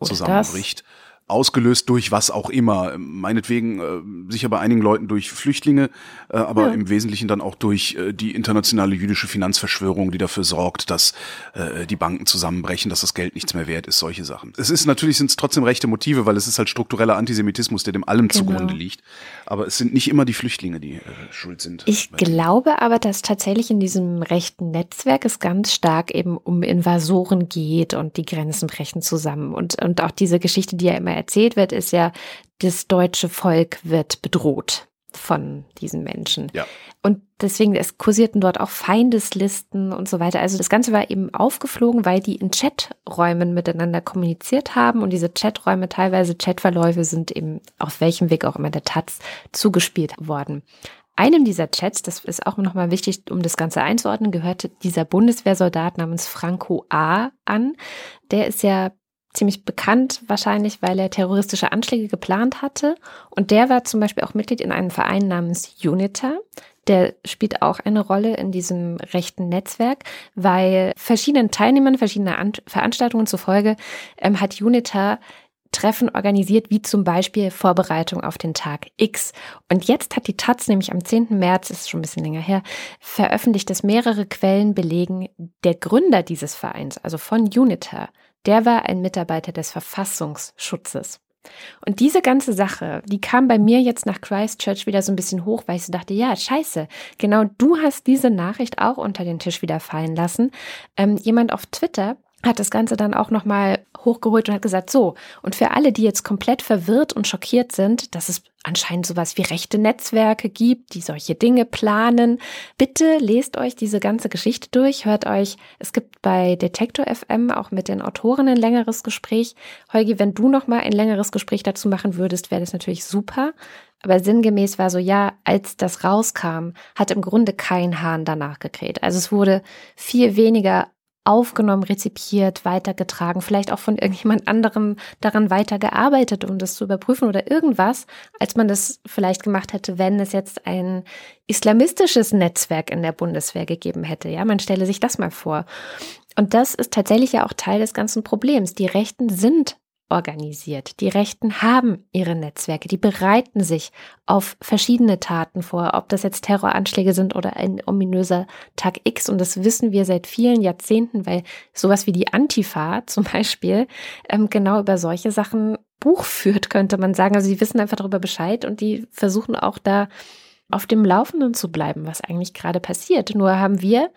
zusammenbricht. Das ausgelöst durch was auch immer. Meinetwegen äh, sicher bei einigen Leuten durch Flüchtlinge, äh, aber ja. im Wesentlichen dann auch durch äh, die internationale jüdische Finanzverschwörung, die dafür sorgt, dass äh, die Banken zusammenbrechen, dass das Geld nichts mehr wert ist, solche Sachen. Es ist natürlich sind es trotzdem rechte Motive, weil es ist halt struktureller Antisemitismus, der dem allem genau. zugrunde liegt. Aber es sind nicht immer die Flüchtlinge, die äh, schuld sind. Ich glaube aber, dass tatsächlich in diesem rechten Netzwerk es ganz stark eben um Invasoren geht und die Grenzen brechen zusammen und und auch diese Geschichte, die ja immer erzählt wird, ist ja, das deutsche Volk wird bedroht von diesen Menschen. Ja. Und deswegen, es kursierten dort auch Feindeslisten und so weiter. Also das Ganze war eben aufgeflogen, weil die in Chaträumen miteinander kommuniziert haben und diese Chaträume, teilweise Chatverläufe sind eben auf welchem Weg auch immer der Taz zugespielt worden. Einem dieser Chats, das ist auch nochmal wichtig, um das Ganze einzuordnen, gehörte dieser Bundeswehrsoldat namens Franco A. an. Der ist ja ziemlich bekannt, wahrscheinlich, weil er terroristische Anschläge geplant hatte. Und der war zum Beispiel auch Mitglied in einem Verein namens UNITA. Der spielt auch eine Rolle in diesem rechten Netzwerk, weil verschiedenen Teilnehmern verschiedener An Veranstaltungen zufolge ähm, hat UNITA Treffen organisiert, wie zum Beispiel Vorbereitung auf den Tag X. Und jetzt hat die Taz nämlich am 10. März, ist schon ein bisschen länger her, veröffentlicht, dass mehrere Quellen belegen, der Gründer dieses Vereins, also von UNITA, der war ein Mitarbeiter des Verfassungsschutzes. Und diese ganze Sache, die kam bei mir jetzt nach Christchurch wieder so ein bisschen hoch, weil ich so dachte, ja, scheiße, genau du hast diese Nachricht auch unter den Tisch wieder fallen lassen. Ähm, jemand auf Twitter hat das Ganze dann auch nochmal hochgeholt und hat gesagt, so, und für alle, die jetzt komplett verwirrt und schockiert sind, dass es anscheinend sowas wie rechte Netzwerke gibt, die solche Dinge planen, bitte lest euch diese ganze Geschichte durch, hört euch, es gibt bei Detektor FM auch mit den Autoren ein längeres Gespräch. Holgi, wenn du nochmal ein längeres Gespräch dazu machen würdest, wäre das natürlich super. Aber sinngemäß war so, ja, als das rauskam, hat im Grunde kein Hahn danach gekräht. Also es wurde viel weniger aufgenommen, rezipiert, weitergetragen, vielleicht auch von irgendjemand anderem daran weitergearbeitet, um das zu überprüfen oder irgendwas, als man das vielleicht gemacht hätte, wenn es jetzt ein islamistisches Netzwerk in der Bundeswehr gegeben hätte. Ja, man stelle sich das mal vor. Und das ist tatsächlich ja auch Teil des ganzen Problems. Die Rechten sind organisiert. Die Rechten haben ihre Netzwerke, die bereiten sich auf verschiedene Taten vor, ob das jetzt Terroranschläge sind oder ein ominöser Tag X. Und das wissen wir seit vielen Jahrzehnten, weil sowas wie die Antifa zum Beispiel ähm, genau über solche Sachen Buch führt, könnte man sagen. Also sie wissen einfach darüber Bescheid und die versuchen auch da auf dem Laufenden zu bleiben, was eigentlich gerade passiert. Nur haben wir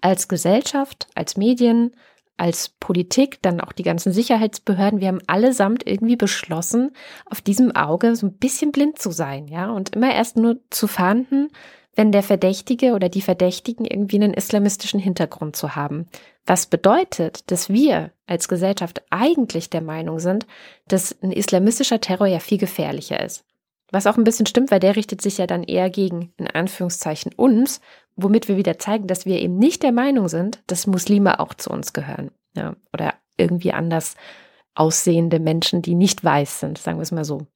als Gesellschaft, als Medien, als Politik, dann auch die ganzen Sicherheitsbehörden, wir haben allesamt irgendwie beschlossen, auf diesem Auge so ein bisschen blind zu sein, ja, und immer erst nur zu fahnden, wenn der Verdächtige oder die Verdächtigen irgendwie einen islamistischen Hintergrund zu haben. Was bedeutet, dass wir als Gesellschaft eigentlich der Meinung sind, dass ein islamistischer Terror ja viel gefährlicher ist. Was auch ein bisschen stimmt, weil der richtet sich ja dann eher gegen, in Anführungszeichen, uns, womit wir wieder zeigen, dass wir eben nicht der Meinung sind, dass Muslime auch zu uns gehören. Ja, oder irgendwie anders aussehende Menschen, die nicht weiß sind, sagen wir es mal so.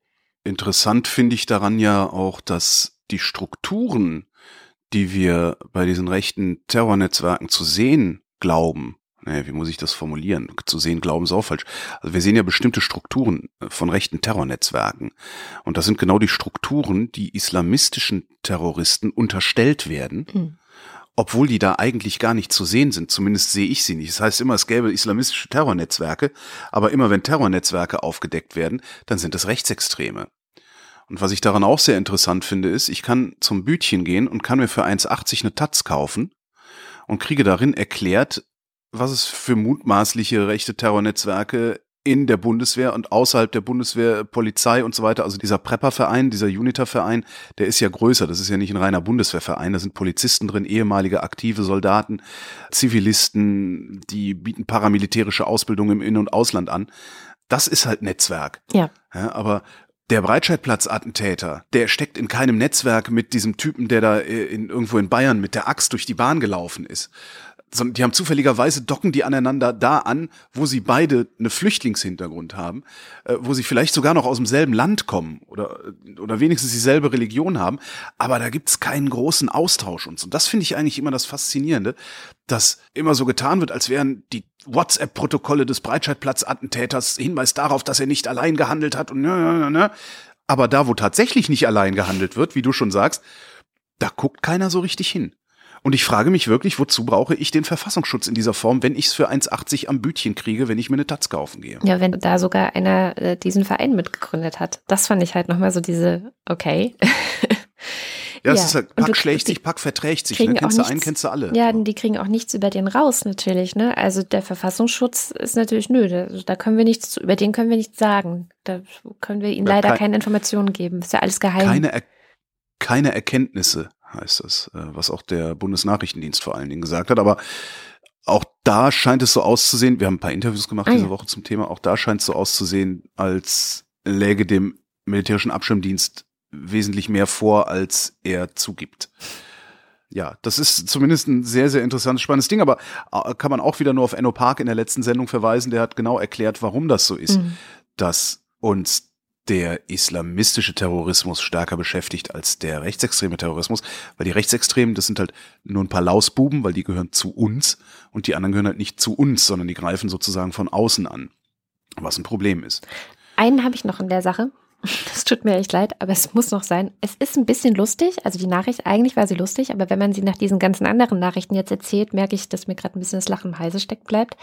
Interessant finde ich daran ja auch, dass die Strukturen, die wir bei diesen rechten Terrornetzwerken zu sehen glauben, naja, wie muss ich das formulieren? Zu sehen, glauben ist auch falsch. Also wir sehen ja bestimmte Strukturen von rechten Terrornetzwerken. Und das sind genau die Strukturen, die islamistischen Terroristen unterstellt werden. Mhm. Obwohl die da eigentlich gar nicht zu sehen sind, zumindest sehe ich sie nicht. Das heißt immer, es gäbe islamistische Terrornetzwerke, aber immer wenn Terrornetzwerke aufgedeckt werden, dann sind es Rechtsextreme. Und was ich daran auch sehr interessant finde, ist, ich kann zum Bütchen gehen und kann mir für 1,80 eine Taz kaufen und kriege darin erklärt, was es für mutmaßliche rechte Terrornetzwerke in der Bundeswehr und außerhalb der Bundeswehr, Polizei und so weiter. Also dieser Prepper-Verein, dieser Uniter-Verein, der ist ja größer. Das ist ja nicht ein reiner Bundeswehrverein. Da sind Polizisten drin, ehemalige aktive Soldaten, Zivilisten, die bieten paramilitärische Ausbildung im In- und Ausland an. Das ist halt Netzwerk. Ja. ja aber der Breitscheidplatz-Attentäter, der steckt in keinem Netzwerk mit diesem Typen, der da äh, in, irgendwo in Bayern mit der Axt durch die Bahn gelaufen ist sondern die haben zufälligerweise docken die aneinander da an, wo sie beide eine Flüchtlingshintergrund haben, äh, wo sie vielleicht sogar noch aus demselben Land kommen oder oder wenigstens dieselbe Religion haben, aber da gibt's keinen großen Austausch und so. Und das finde ich eigentlich immer das Faszinierende, dass immer so getan wird, als wären die WhatsApp-Protokolle des Breitscheidplatz-Attentäters Hinweis darauf, dass er nicht allein gehandelt hat und ne, ne, ne. ne. Aber da, wo tatsächlich nicht allein gehandelt wird, wie du schon sagst, da guckt keiner so richtig hin. Und ich frage mich wirklich, wozu brauche ich den Verfassungsschutz in dieser Form, wenn ich es für 1,80 am Bütchen kriege, wenn ich mir eine Taz kaufen gehe? Ja, wenn da sogar einer äh, diesen Verein mitgegründet hat. Das fand ich halt nochmal so diese, okay. Ja, es ja. ist halt, Pack schlägt sich, Pack verträgt sich. Ne? Kennst du einen, kennst du alle. Ja, die kriegen auch nichts über den raus, natürlich. Ne? Also der Verfassungsschutz ist natürlich, nö, da, da können wir nichts, über den können wir nichts sagen. Da können wir ihnen leider keine Informationen geben. Ist ja alles geheim. Keine, er keine Erkenntnisse heißt das, äh, was auch der Bundesnachrichtendienst vor allen Dingen gesagt hat. Aber auch da scheint es so auszusehen, wir haben ein paar Interviews gemacht ah, diese ja. Woche zum Thema, auch da scheint es so auszusehen, als läge dem militärischen Abschirmdienst wesentlich mehr vor, als er zugibt. Ja, das ist zumindest ein sehr, sehr interessantes, spannendes Ding, aber äh, kann man auch wieder nur auf Enno Park in der letzten Sendung verweisen, der hat genau erklärt, warum das so ist, mhm. dass uns der islamistische Terrorismus stärker beschäftigt als der rechtsextreme Terrorismus, weil die Rechtsextremen, das sind halt nur ein paar Lausbuben, weil die gehören zu uns und die anderen gehören halt nicht zu uns, sondern die greifen sozusagen von außen an, was ein Problem ist. Einen habe ich noch in der Sache. Das tut mir echt leid, aber es muss noch sein. Es ist ein bisschen lustig. Also die Nachricht, eigentlich war sie lustig, aber wenn man sie nach diesen ganzen anderen Nachrichten jetzt erzählt, merke ich, dass mir gerade ein bisschen das Lachen im Halse steckt bleibt.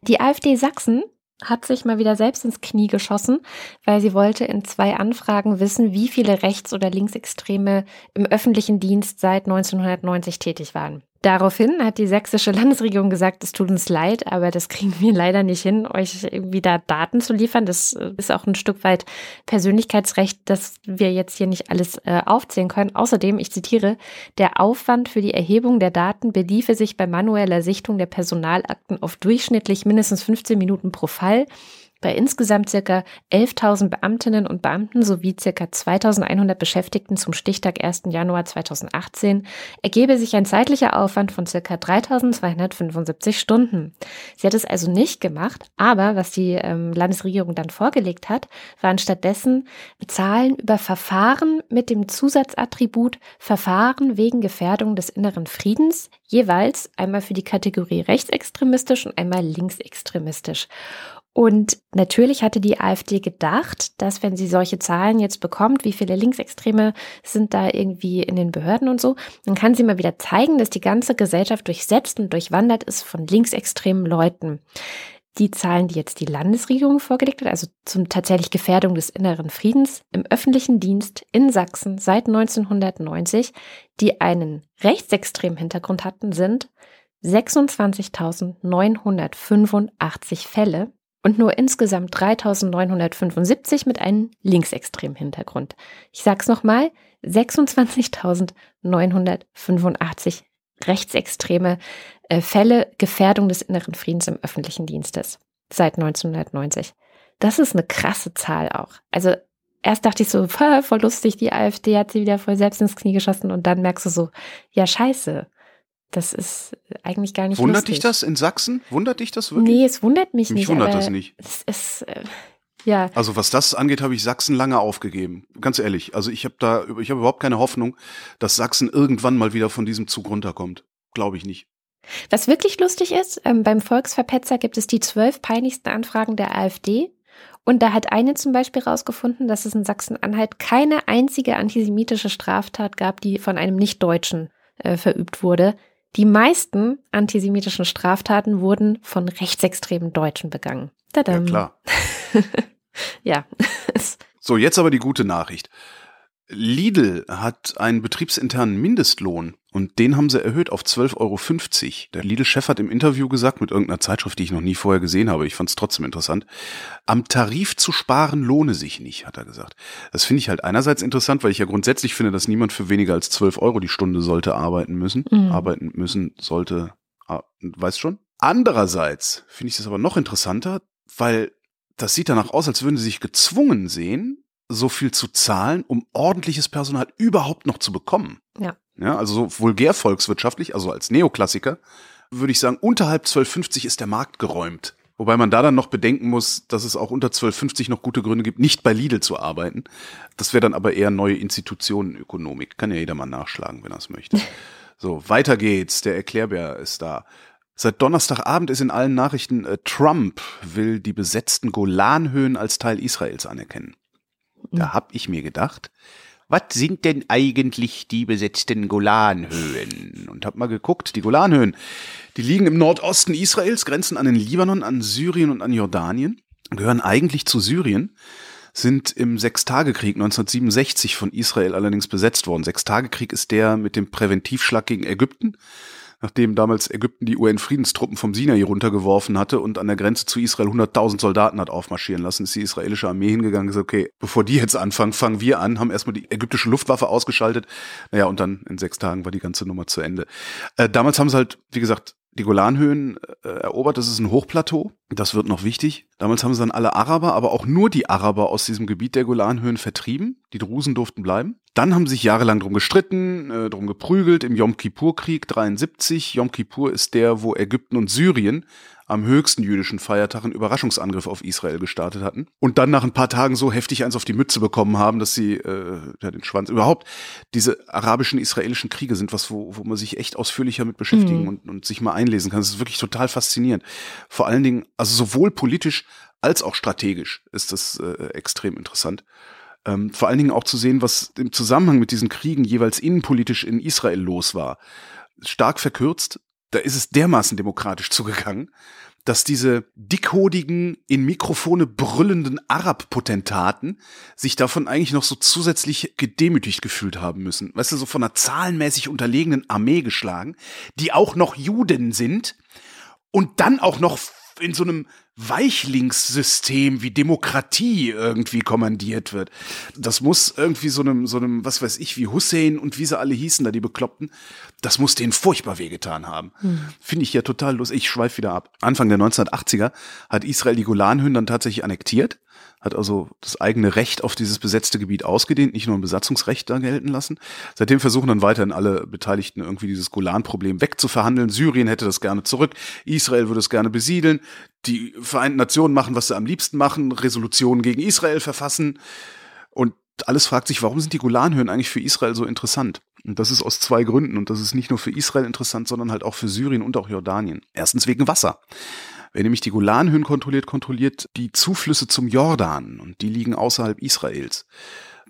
Die AfD Sachsen hat sich mal wieder selbst ins Knie geschossen, weil sie wollte in zwei Anfragen wissen, wie viele Rechts- oder Linksextreme im öffentlichen Dienst seit 1990 tätig waren. Daraufhin hat die sächsische Landesregierung gesagt, es tut uns leid, aber das kriegen wir leider nicht hin, euch irgendwie da Daten zu liefern. Das äh, ist auch ein Stück weit Persönlichkeitsrecht, dass wir jetzt hier nicht alles äh, aufzählen können. Außerdem, ich zitiere, der Aufwand für die Erhebung der Daten beliefe sich bei manueller Sichtung der Personalakten auf durchschnittlich mindestens 15 Minuten pro Fall. Bei insgesamt circa 11.000 Beamtinnen und Beamten sowie circa 2.100 Beschäftigten zum Stichtag 1. Januar 2018 ergebe sich ein zeitlicher Aufwand von circa 3.275 Stunden. Sie hat es also nicht gemacht, aber was die ähm, Landesregierung dann vorgelegt hat, waren stattdessen Zahlen über Verfahren mit dem Zusatzattribut Verfahren wegen Gefährdung des inneren Friedens, jeweils einmal für die Kategorie rechtsextremistisch und einmal linksextremistisch. Und natürlich hatte die AfD gedacht, dass wenn sie solche Zahlen jetzt bekommt, wie viele Linksextreme sind da irgendwie in den Behörden und so, dann kann sie mal wieder zeigen, dass die ganze Gesellschaft durchsetzt und durchwandert ist von linksextremen Leuten. Die Zahlen, die jetzt die Landesregierung vorgelegt hat, also zum tatsächlich Gefährdung des inneren Friedens im öffentlichen Dienst in Sachsen seit 1990, die einen rechtsextremen Hintergrund hatten, sind 26.985 Fälle und nur insgesamt 3975 mit einem linksextremen Hintergrund. Ich sag's nochmal, 26.985 rechtsextreme äh, Fälle Gefährdung des inneren Friedens im öffentlichen Dienstes seit 1990. Das ist eine krasse Zahl auch. Also erst dachte ich so, voll lustig, die AfD hat sie wieder voll selbst ins Knie geschossen und dann merkst du so, ja scheiße, das ist eigentlich gar nicht Wundert lustig. dich das in Sachsen? Wundert dich das wirklich? Nee, es wundert mich, mich nicht. Mich wundert das nicht. Es ist, äh, ja. Also was das angeht, habe ich Sachsen lange aufgegeben. Ganz ehrlich. Also ich habe da, ich habe überhaupt keine Hoffnung, dass Sachsen irgendwann mal wieder von diesem Zug runterkommt. Glaube ich nicht. Was wirklich lustig ist, ähm, beim Volksverpetzer gibt es die zwölf peinlichsten Anfragen der AfD. Und da hat eine zum Beispiel rausgefunden, dass es in Sachsen-Anhalt keine einzige antisemitische Straftat gab, die von einem Nichtdeutschen äh, verübt wurde. Die meisten antisemitischen Straftaten wurden von rechtsextremen Deutschen begangen. Tadam. Ja, klar. ja. so, jetzt aber die gute Nachricht. Lidl hat einen betriebsinternen Mindestlohn und den haben sie erhöht auf 12,50 Euro. Der Lidl-Chef hat im Interview gesagt, mit irgendeiner Zeitschrift, die ich noch nie vorher gesehen habe, ich fand es trotzdem interessant, am Tarif zu sparen lohne sich nicht, hat er gesagt. Das finde ich halt einerseits interessant, weil ich ja grundsätzlich finde, dass niemand für weniger als 12 Euro die Stunde sollte arbeiten müssen, mhm. arbeiten müssen sollte, ah, weißt schon? Andererseits finde ich das aber noch interessanter, weil das sieht danach aus, als würden sie sich gezwungen sehen, so viel zu zahlen, um ordentliches Personal überhaupt noch zu bekommen. Ja. Ja, also so vulgär volkswirtschaftlich, also als Neoklassiker, würde ich sagen, unterhalb 1250 ist der Markt geräumt. Wobei man da dann noch bedenken muss, dass es auch unter 1250 noch gute Gründe gibt, nicht bei Lidl zu arbeiten. Das wäre dann aber eher neue Institutionenökonomik. Kann ja jeder mal nachschlagen, wenn er es möchte. So, weiter geht's. Der Erklärbär ist da. Seit Donnerstagabend ist in allen Nachrichten, äh, Trump will die besetzten Golanhöhen als Teil Israels anerkennen. Da hm. hab ich mir gedacht, was sind denn eigentlich die besetzten Golanhöhen? Und hab mal geguckt, die Golanhöhen, die liegen im Nordosten Israels, grenzen an den Libanon, an Syrien und an Jordanien, gehören eigentlich zu Syrien, sind im Sechstagekrieg 1967 von Israel allerdings besetzt worden. Sechstagekrieg ist der mit dem Präventivschlag gegen Ägypten nachdem damals Ägypten die UN-Friedenstruppen vom Sinai runtergeworfen hatte und an der Grenze zu Israel 100.000 Soldaten hat aufmarschieren lassen, ist die israelische Armee hingegangen und gesagt, okay, bevor die jetzt anfangen, fangen wir an, haben erstmal die ägyptische Luftwaffe ausgeschaltet. Naja, und dann in sechs Tagen war die ganze Nummer zu Ende. Äh, damals haben sie halt, wie gesagt, die Golanhöhen äh, erobert. Das ist ein Hochplateau. Das wird noch wichtig. Damals haben sie dann alle Araber, aber auch nur die Araber aus diesem Gebiet der Golanhöhen vertrieben. Die Drusen durften bleiben. Dann haben sie sich jahrelang drum gestritten, äh, drum geprügelt im Yom Kippur-Krieg 73. Yom Kippur ist der, wo Ägypten und Syrien am höchsten jüdischen Feiertag einen Überraschungsangriff auf Israel gestartet hatten und dann nach ein paar Tagen so heftig eins auf die Mütze bekommen haben, dass sie äh, ja, den Schwanz überhaupt diese arabischen israelischen Kriege sind was, wo, wo man sich echt ausführlicher mit beschäftigen mhm. und, und sich mal einlesen kann. Das ist wirklich total faszinierend. Vor allen Dingen, also sowohl politisch als auch strategisch ist das äh, extrem interessant. Ähm, vor allen Dingen auch zu sehen, was im Zusammenhang mit diesen Kriegen jeweils innenpolitisch in Israel los war. Stark verkürzt, da ist es dermaßen demokratisch zugegangen, dass diese dickhodigen, in Mikrofone brüllenden Arab-Potentaten sich davon eigentlich noch so zusätzlich gedemütigt gefühlt haben müssen. Weißt du, so von einer zahlenmäßig unterlegenen Armee geschlagen, die auch noch Juden sind und dann auch noch in so einem Weichlingssystem wie Demokratie irgendwie kommandiert wird. Das muss irgendwie so einem, so einem, was weiß ich, wie Hussein und wie sie alle hießen, da die Bekloppten, das muss denen furchtbar wehgetan haben. Hm. Finde ich ja total lustig. Ich schweife wieder ab. Anfang der 1980er hat Israel die Golanhöhen dann tatsächlich annektiert hat also das eigene Recht auf dieses besetzte Gebiet ausgedehnt, nicht nur ein Besatzungsrecht da gelten lassen. Seitdem versuchen dann weiterhin alle Beteiligten irgendwie dieses Golan-Problem wegzuverhandeln. Syrien hätte das gerne zurück, Israel würde es gerne besiedeln, die Vereinten Nationen machen, was sie am liebsten machen, Resolutionen gegen Israel verfassen. Und alles fragt sich, warum sind die Golanhöhen eigentlich für Israel so interessant? Und das ist aus zwei Gründen. Und das ist nicht nur für Israel interessant, sondern halt auch für Syrien und auch Jordanien. Erstens wegen Wasser. Wer nämlich die Golanhöhen kontrolliert, kontrolliert die Zuflüsse zum Jordan und die liegen außerhalb Israels.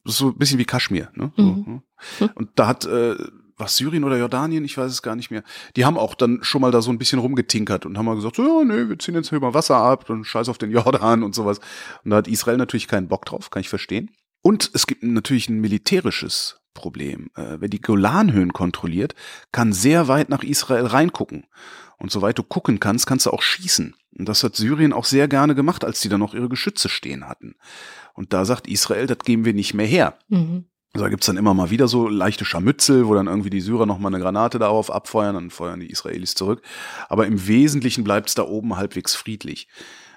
Das ist so ein bisschen wie Kaschmir. Ne? Mhm. Ne? Und da hat äh, was Syrien oder Jordanien, ich weiß es gar nicht mehr. Die haben auch dann schon mal da so ein bisschen rumgetinkert und haben mal gesagt, so, ja, nee, wir ziehen jetzt hier mal Wasser ab, dann scheiß auf den Jordan und sowas. Und da hat Israel natürlich keinen Bock drauf, kann ich verstehen. Und es gibt natürlich ein militärisches Problem. Äh, wer die Golanhöhen kontrolliert, kann sehr weit nach Israel reingucken. Und soweit du gucken kannst, kannst du auch schießen. Und das hat Syrien auch sehr gerne gemacht, als die da noch ihre Geschütze stehen hatten. Und da sagt Israel, das geben wir nicht mehr her. Mhm. Also da gibt's dann immer mal wieder so leichte Scharmützel, wo dann irgendwie die Syrer noch mal eine Granate darauf abfeuern, dann feuern die Israelis zurück. Aber im Wesentlichen bleibt's da oben halbwegs friedlich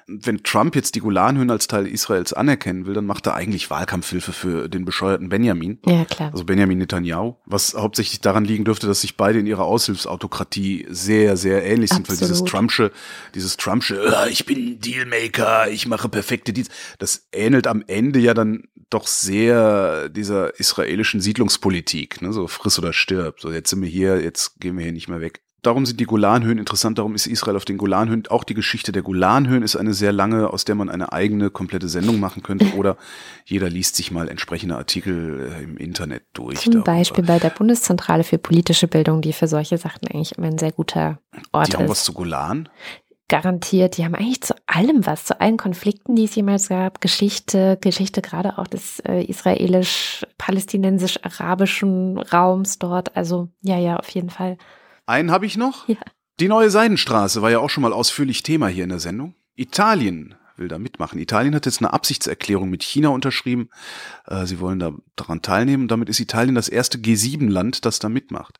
wenn Trump jetzt die Golanhöhen als Teil Israels anerkennen will, dann macht er eigentlich Wahlkampfhilfe für den bescheuerten Benjamin. Ja, klar. Also Benjamin Netanyahu. Was hauptsächlich daran liegen dürfte, dass sich beide in ihrer Aushilfsautokratie sehr, sehr ähnlich sind. Weil dieses Trumpsche, dieses Trumpsche, äh, ich bin Dealmaker, ich mache perfekte Deals, das ähnelt am Ende ja dann doch sehr dieser israelischen Siedlungspolitik. Ne? So friss oder stirb. So jetzt sind wir hier, jetzt gehen wir hier nicht mehr weg. Darum sind die Golanhöhen interessant, darum ist Israel auf den Golanhöhen. Auch die Geschichte der Golanhöhen ist eine sehr lange, aus der man eine eigene komplette Sendung machen könnte. Oder jeder liest sich mal entsprechende Artikel äh, im Internet durch. Zum darüber. Beispiel bei der Bundeszentrale für politische Bildung, die für solche Sachen eigentlich immer ein sehr guter Ort ist. Die haben was zu Golan? Garantiert. Die haben eigentlich zu allem was, zu allen Konflikten, die es jemals gab. Geschichte, Geschichte gerade auch des äh, israelisch-palästinensisch-arabischen Raums dort. Also ja, ja, auf jeden Fall. Einen habe ich noch. Ja. Die neue Seidenstraße war ja auch schon mal ausführlich Thema hier in der Sendung. Italien will da mitmachen. Italien hat jetzt eine Absichtserklärung mit China unterschrieben. Äh, sie wollen da daran teilnehmen. Damit ist Italien das erste G7-Land, das da mitmacht.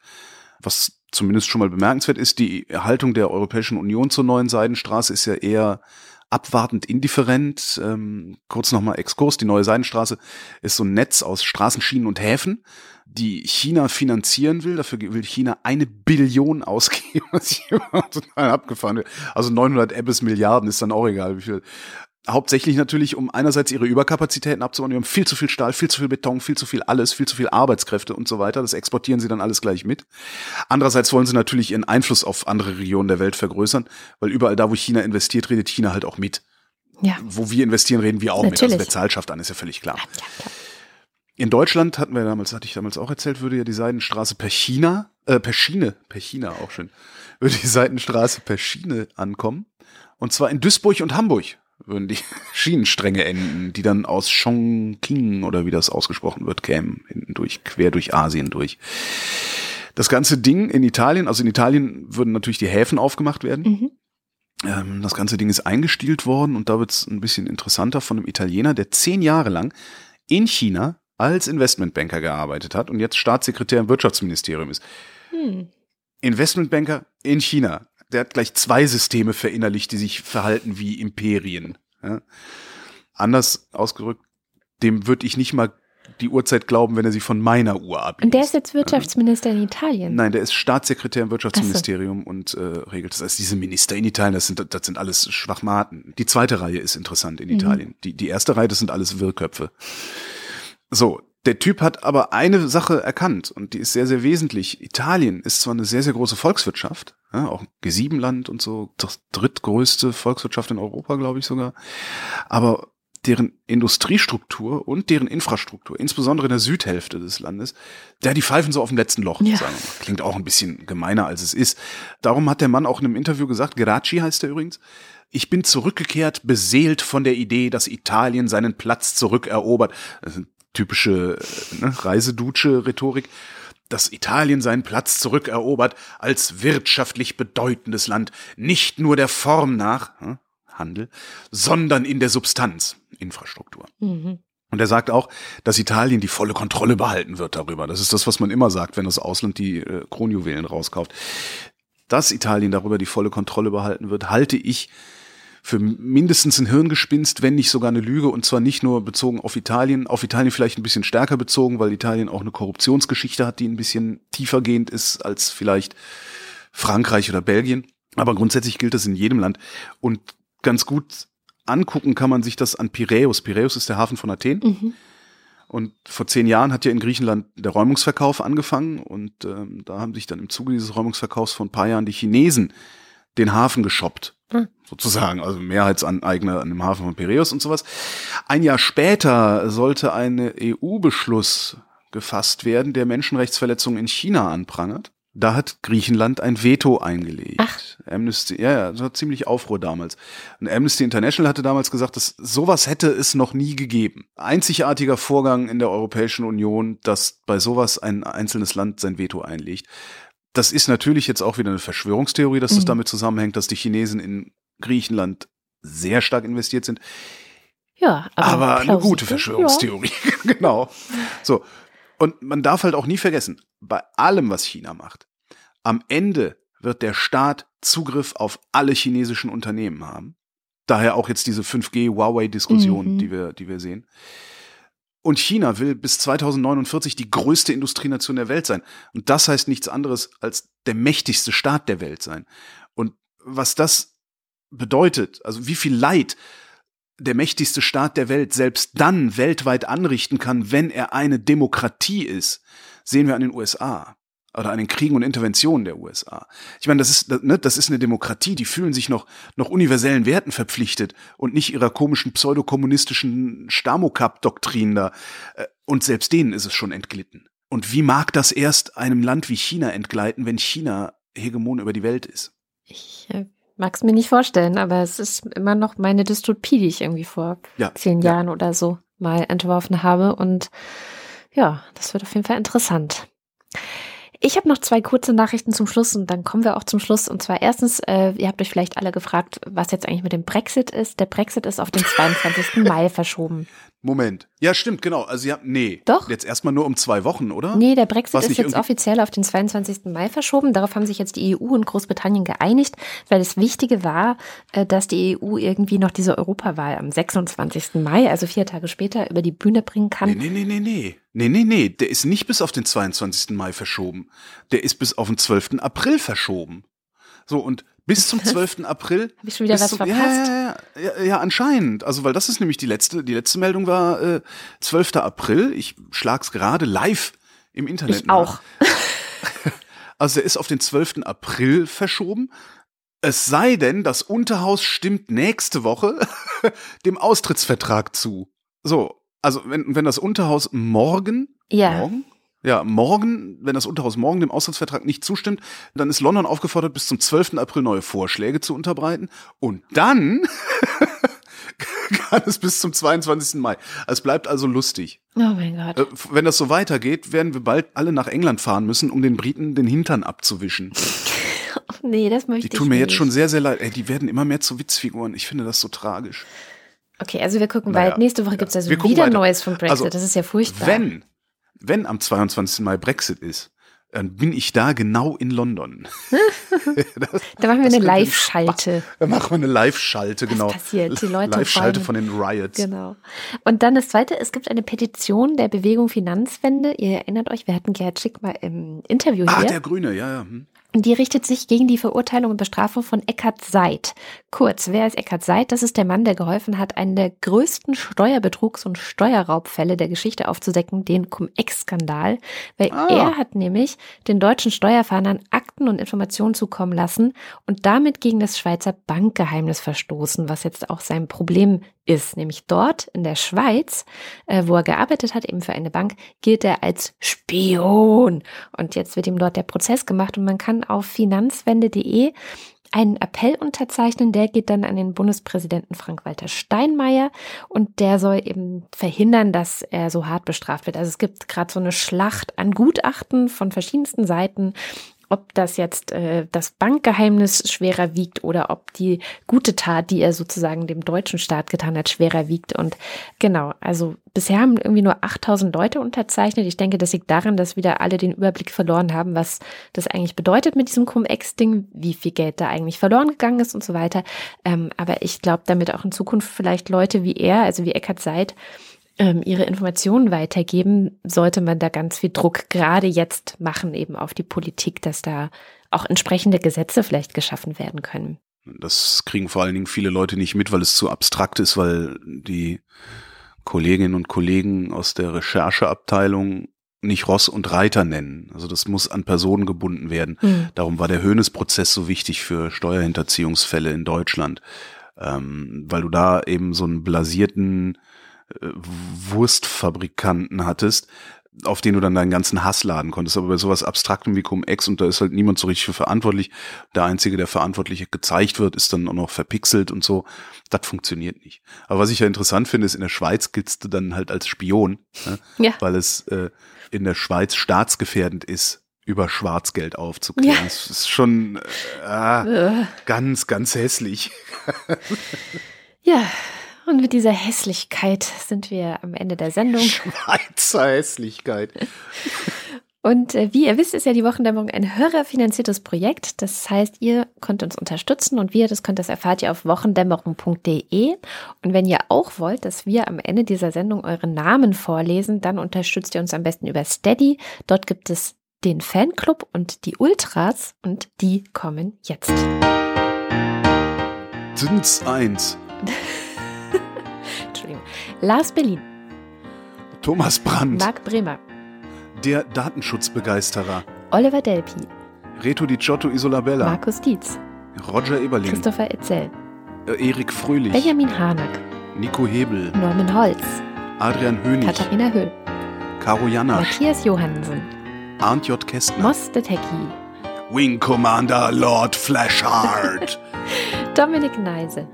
Was zumindest schon mal bemerkenswert ist, die Haltung der Europäischen Union zur neuen Seidenstraße ist ja eher abwartend indifferent. Ähm, kurz nochmal Exkurs. Die neue Seidenstraße ist so ein Netz aus Straßenschienen und Häfen die China finanzieren will. Dafür will China eine Billion ausgeben, was ich total abgefahren will. Also 900 Ebbes Milliarden ist dann auch egal, wie viel. Hauptsächlich natürlich, um einerseits ihre Überkapazitäten abzubauen. Die haben viel zu viel Stahl, viel zu viel Beton, viel zu viel alles, viel zu viel Arbeitskräfte und so weiter. Das exportieren sie dann alles gleich mit. Andererseits wollen sie natürlich ihren Einfluss auf andere Regionen der Welt vergrößern, weil überall da, wo China investiert, redet China halt auch mit. Ja. Wo wir investieren, reden wir auch natürlich. mit. Also wer Zahl schafft an, ist ja völlig klar. Ja, ja, in Deutschland hatten wir damals, hatte ich damals auch erzählt, würde ja die Seidenstraße per China, äh, per Schiene, per China auch schön, würde die Seidenstraße per Schiene ankommen. Und zwar in Duisburg und Hamburg würden die Schienenstränge enden, die dann aus Chongqing oder wie das ausgesprochen wird, kämen, hinten durch, quer durch Asien durch. Das ganze Ding in Italien, also in Italien würden natürlich die Häfen aufgemacht werden. Mhm. Ähm, das ganze Ding ist eingestielt worden und da wird es ein bisschen interessanter von einem Italiener, der zehn Jahre lang in China als Investmentbanker gearbeitet hat und jetzt Staatssekretär im Wirtschaftsministerium ist. Hm. Investmentbanker in China. Der hat gleich zwei Systeme verinnerlicht, die sich verhalten wie Imperien. Ja. Anders ausgerückt, dem würde ich nicht mal die Uhrzeit glauben, wenn er sie von meiner Uhr abliest. Und der ist jetzt Wirtschaftsminister in Italien? Nein, der ist Staatssekretär im Wirtschaftsministerium so. und äh, regelt das. Also diese Minister in Italien, das sind, das sind alles Schwachmaten. Die zweite Reihe ist interessant in mhm. Italien. Die, die erste Reihe, das sind alles Wirrköpfe. So, der Typ hat aber eine Sache erkannt und die ist sehr, sehr wesentlich. Italien ist zwar eine sehr, sehr große Volkswirtschaft, ja, auch G7-Land und so, das drittgrößte Volkswirtschaft in Europa, glaube ich sogar, aber deren Industriestruktur und deren Infrastruktur, insbesondere in der Südhälfte des Landes, der die pfeifen so auf dem letzten Loch. Ja. Sagen. Klingt auch ein bisschen gemeiner, als es ist. Darum hat der Mann auch in einem Interview gesagt, Geraci heißt er übrigens, ich bin zurückgekehrt, beseelt von der Idee, dass Italien seinen Platz zurückerobert. Das sind typische ne, Reisedutsche-Rhetorik, dass Italien seinen Platz zurückerobert als wirtschaftlich bedeutendes Land, nicht nur der Form nach, hm, Handel, sondern in der Substanz, Infrastruktur. Mhm. Und er sagt auch, dass Italien die volle Kontrolle behalten wird darüber. Das ist das, was man immer sagt, wenn das Ausland die äh, Kronjuwelen rauskauft. Dass Italien darüber die volle Kontrolle behalten wird, halte ich für mindestens ein Hirngespinst, wenn nicht sogar eine Lüge und zwar nicht nur bezogen auf Italien, auf Italien vielleicht ein bisschen stärker bezogen, weil Italien auch eine Korruptionsgeschichte hat, die ein bisschen tiefergehend ist als vielleicht Frankreich oder Belgien. Aber grundsätzlich gilt das in jedem Land und ganz gut angucken kann man sich das an Piräus. Piräus ist der Hafen von Athen. Mhm. Und vor zehn Jahren hat ja in Griechenland der Räumungsverkauf angefangen und ähm, da haben sich dann im Zuge dieses Räumungsverkaufs vor ein paar Jahren die Chinesen den Hafen geshoppt sozusagen, also Mehrheitsaneigner an dem Hafen von Piraeus und sowas. Ein Jahr später sollte ein EU-Beschluss gefasst werden, der Menschenrechtsverletzungen in China anprangert. Da hat Griechenland ein Veto eingelegt. Ach. Amnesty, ja, ja, das war ziemlich Aufruhr damals. Und Amnesty International hatte damals gesagt, dass sowas hätte es noch nie gegeben. Einzigartiger Vorgang in der Europäischen Union, dass bei sowas ein einzelnes Land sein Veto einlegt. Das ist natürlich jetzt auch wieder eine Verschwörungstheorie, dass das mhm. damit zusammenhängt, dass die Chinesen in Griechenland sehr stark investiert sind. Ja, aber, aber eine gute Verschwörungstheorie. Ja. genau. So. Und man darf halt auch nie vergessen, bei allem, was China macht, am Ende wird der Staat Zugriff auf alle chinesischen Unternehmen haben. Daher auch jetzt diese 5G-Huawei-Diskussion, mhm. die wir, die wir sehen. Und China will bis 2049 die größte Industrienation der Welt sein. Und das heißt nichts anderes als der mächtigste Staat der Welt sein. Und was das bedeutet, also wie viel Leid der mächtigste Staat der Welt selbst dann weltweit anrichten kann, wenn er eine Demokratie ist, sehen wir an den USA. Oder an den Kriegen und Interventionen der USA. Ich meine, das ist, ne, das ist eine Demokratie, die fühlen sich noch, noch universellen Werten verpflichtet und nicht ihrer komischen pseudokommunistischen Stamokap-Doktrin da. Äh, und selbst denen ist es schon entglitten. Und wie mag das erst einem Land wie China entgleiten, wenn China Hegemon über die Welt ist? Ich äh, mag es mir nicht vorstellen, aber es ist immer noch meine Dystopie, die ich irgendwie vor ja, zehn ja. Jahren oder so mal entworfen habe. Und ja, das wird auf jeden Fall interessant. Ich habe noch zwei kurze Nachrichten zum Schluss und dann kommen wir auch zum Schluss. Und zwar erstens, äh, ihr habt euch vielleicht alle gefragt, was jetzt eigentlich mit dem Brexit ist. Der Brexit ist auf den 22. Mai verschoben. Moment. Ja, stimmt, genau. Also ja, nee. Doch. Jetzt erstmal nur um zwei Wochen, oder? Nee, der Brexit Was ist jetzt offiziell auf den 22. Mai verschoben. Darauf haben sich jetzt die EU und Großbritannien geeinigt, weil das Wichtige war, äh, dass die EU irgendwie noch diese Europawahl am 26. Mai, also vier Tage später, über die Bühne bringen kann. Nee, nee, nee, nee, nee. Nee, nee, nee. Der ist nicht bis auf den 22. Mai verschoben. Der ist bis auf den 12. April verschoben. So, und bis zum 12. April. Habe ich schon wieder was zum, verpasst? Ja, ja, ja, ja, anscheinend. Also, weil das ist nämlich die letzte, die letzte Meldung war äh, 12. April. Ich schlag's gerade live im Internet. Ich nach. auch. also, er ist auf den 12. April verschoben. Es sei denn, das Unterhaus stimmt nächste Woche dem Austrittsvertrag zu. So, also wenn, wenn das Unterhaus morgen, ja. morgen ja, morgen, wenn das Unterhaus morgen dem Austrittsvertrag nicht zustimmt, dann ist London aufgefordert, bis zum 12. April neue Vorschläge zu unterbreiten. Und dann kann es bis zum 22. Mai. Es bleibt also lustig. Oh mein Gott. Äh, wenn das so weitergeht, werden wir bald alle nach England fahren müssen, um den Briten den Hintern abzuwischen. nee, das möchte ich nicht. Die tun mir nicht. jetzt schon sehr, sehr leid. Ey, die werden immer mehr zu Witzfiguren. Ich finde das so tragisch. Okay, also wir gucken naja, weit. Nächste Woche ja. gibt es also wieder weiter. Neues von Brexit. Also, das ist ja furchtbar. Wenn wenn am 22. Mai Brexit ist, dann bin ich da genau in London. das, da machen wir eine Live-Schalte. Da machen wir eine Live-Schalte, genau. Was passiert? Die Leute Live-Schalte von den Riots. Genau. Und dann das zweite, es gibt eine Petition der Bewegung Finanzwende. Ihr erinnert euch, wir hatten Gerhard Schick mal im Interview ah, hier. Ah, der Grüne, ja, ja. Hm. Die richtet sich gegen die Verurteilung und Bestrafung von Eckhard Seid. Kurz, wer ist Eckhard Seid? Das ist der Mann, der geholfen hat, einen der größten Steuerbetrugs- und Steuerraubfälle der Geschichte aufzudecken, den Cum-Ex-Skandal. Weil ah. er hat nämlich den deutschen Steuerfahndern Akten und Informationen zukommen lassen und damit gegen das Schweizer Bankgeheimnis verstoßen, was jetzt auch sein Problem ist. Nämlich dort in der Schweiz, äh, wo er gearbeitet hat, eben für eine Bank, gilt er als Spion. Und jetzt wird ihm dort der Prozess gemacht und man kann auf finanzwende.de einen Appell unterzeichnen, der geht dann an den Bundespräsidenten Frank-Walter Steinmeier und der soll eben verhindern, dass er so hart bestraft wird. Also es gibt gerade so eine Schlacht an Gutachten von verschiedensten Seiten ob das jetzt äh, das Bankgeheimnis schwerer wiegt oder ob die gute Tat, die er sozusagen dem deutschen Staat getan hat, schwerer wiegt. Und genau, also bisher haben irgendwie nur 8000 Leute unterzeichnet. Ich denke, das liegt daran, dass wieder alle den Überblick verloren haben, was das eigentlich bedeutet mit diesem Cum-Ex-Ding, wie viel Geld da eigentlich verloren gegangen ist und so weiter. Ähm, aber ich glaube, damit auch in Zukunft vielleicht Leute wie er, also wie Eckhard Seid, ähm, ihre Informationen weitergeben, sollte man da ganz viel Druck gerade jetzt machen, eben auf die Politik, dass da auch entsprechende Gesetze vielleicht geschaffen werden können. Das kriegen vor allen Dingen viele Leute nicht mit, weil es zu abstrakt ist, weil die Kolleginnen und Kollegen aus der Rechercheabteilung nicht Ross und Reiter nennen. Also das muss an Personen gebunden werden. Mhm. Darum war der Höhnes-Prozess so wichtig für Steuerhinterziehungsfälle in Deutschland, ähm, weil du da eben so einen blasierten Wurstfabrikanten hattest, auf den du dann deinen ganzen Hass laden konntest. Aber bei sowas Abstraktem wie Cum-Ex und da ist halt niemand so richtig für verantwortlich. Der Einzige, der Verantwortliche gezeigt wird, ist dann auch noch verpixelt und so. Das funktioniert nicht. Aber was ich ja interessant finde, ist, in der Schweiz giltst du dann halt als Spion, ne? ja. weil es äh, in der Schweiz staatsgefährdend ist, über Schwarzgeld aufzuklären. Ja. Das ist schon äh, ganz, ganz hässlich. ja, und mit dieser Hässlichkeit sind wir am Ende der Sendung. Schweizer Hässlichkeit. Und äh, wie ihr wisst, ist ja die Wochendämmerung ein hörerfinanziertes Projekt. Das heißt, ihr könnt uns unterstützen und wir, das könnt, das erfahrt ihr auf wochendämmerung.de. Und wenn ihr auch wollt, dass wir am Ende dieser Sendung euren Namen vorlesen, dann unterstützt ihr uns am besten über Steady. Dort gibt es den Fanclub und die Ultras und die kommen jetzt. Sind's eins. Lars Berlin. Thomas Brandt. Marc Bremer. Der Datenschutzbegeisterer. Oliver Delpi, Reto Di Giotto Isolabella, Markus Dietz, Roger Eberling, Christopher Etzel, äh, Erik Fröhlich, Benjamin Harnack, Nico Hebel, Norman Holz, Adrian Hönig, Katharina Höhl, Caro Janasch, Matthias Johansen, Arndt J. Kästner, Moss de Tecki, Wing Commander Lord Flashheart, Dominik Neise,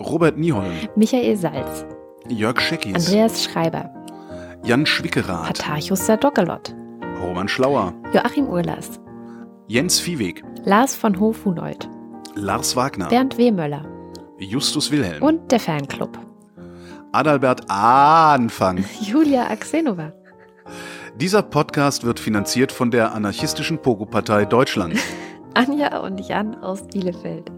Robert Nieholm, Michael Salz, Jörg Scheckis, Andreas Schreiber, Jan Schwickerath, Patarchus Sadokalot, Roman Schlauer, Joachim Urlas, Jens Viehweg, Lars von Hofhunold, Lars Wagner, Bernd Wehmöller Justus Wilhelm, und der Fanclub. Adalbert Anfang. Julia Axenova. Dieser Podcast wird finanziert von der anarchistischen Pogo-Partei Deutschland. Anja und Jan aus Bielefeld.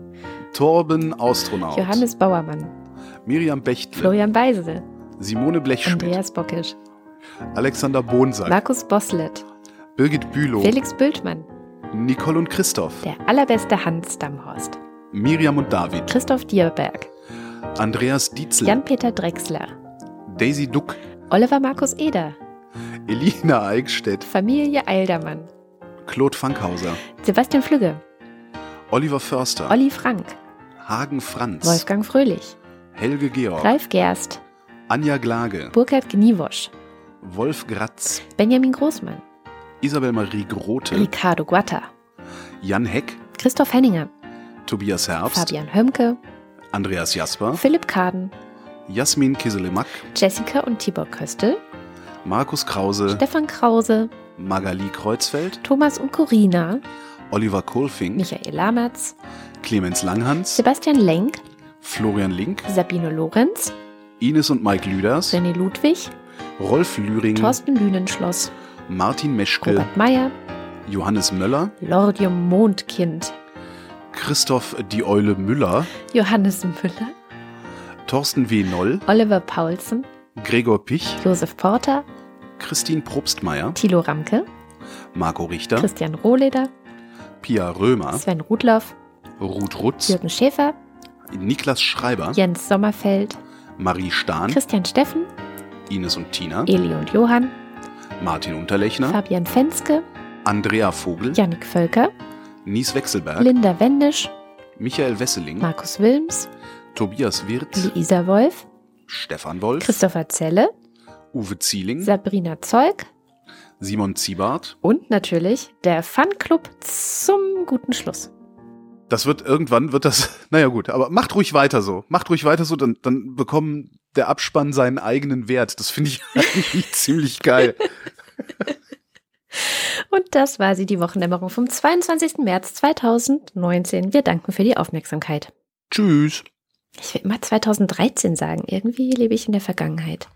Torben Astronaut. Johannes Bauermann. Miriam Bechtle. Florian Beisel. Simone Blechschmidt. Andreas Bockisch. Alexander Bonsack. Markus Boslett. Birgit Bülow. Felix Bültmann. Nicole und Christoph. Der allerbeste Hans Damhorst. Miriam und David. Christoph Dierberg. Andreas Dietzel. Jan-Peter Drechsler. Daisy Duck. Oliver Markus Eder. Elina Eickstedt. Familie Eildermann. Claude Fankhauser. Sebastian Flügge. Oliver Förster. Olli Frank. Hagen Franz. Wolfgang Fröhlich. Helge Georg. Ralf Gerst. Anja Glage. Burkhard Gniewosch. Wolf Gratz. Benjamin Großmann. Isabel Marie Grote. Ricardo Guatta. Jan Heck. Christoph Henninger. Tobias Herbst. Fabian Hömke. Andreas Jasper. Philipp Kaden. Jasmin Kiselemak. Jessica und Tibor Köstel. Markus Krause. Stefan Krause. Magali Kreuzfeld. Thomas und Corina. Oliver Kohlfink. Michael Lamertz. Clemens Langhans. Sebastian Lenk. Florian Link. Sabine Lorenz. Ines und Mike Lüders. René Ludwig. Rolf Lühring. Thorsten Lünenschloss. Martin Meschke. Robert Meyer. Johannes Möller. Lordium Mondkind. Christoph Die Eule Müller. Johannes Müller. Thorsten W. Noll. Oliver Paulsen. Gregor Pich. Josef Porter. Christine Probstmeier. Thilo Ramke. Marco Richter. Christian Rohleder. Pia Römer. Sven Rudloff. Ruth Rutz. Jürgen Schäfer. Niklas Schreiber. Jens Sommerfeld. Marie Stahn. Christian Steffen. Ines und Tina. Eli und Johann. Martin Unterlechner. Fabian Fenske. Andrea Vogel. Jannik Völker. Nies Wechselberg. Linda Wendisch. Michael Wesseling. Markus Wilms. Tobias Wirth. Luisa Wolf. Stefan Wolf. Christopher Zelle. Uwe Zieling. Sabrina Zeug. Simon Ziebart. Und natürlich der Fanclub zum guten Schluss. Das wird irgendwann, wird das, naja gut, aber macht ruhig weiter so. Macht ruhig weiter so, dann, dann bekommen der Abspann seinen eigenen Wert. Das finde ich eigentlich ziemlich geil. Und das war sie, die Wochendämmerung vom 22. März 2019. Wir danken für die Aufmerksamkeit. Tschüss. Ich will immer 2013 sagen. Irgendwie lebe ich in der Vergangenheit.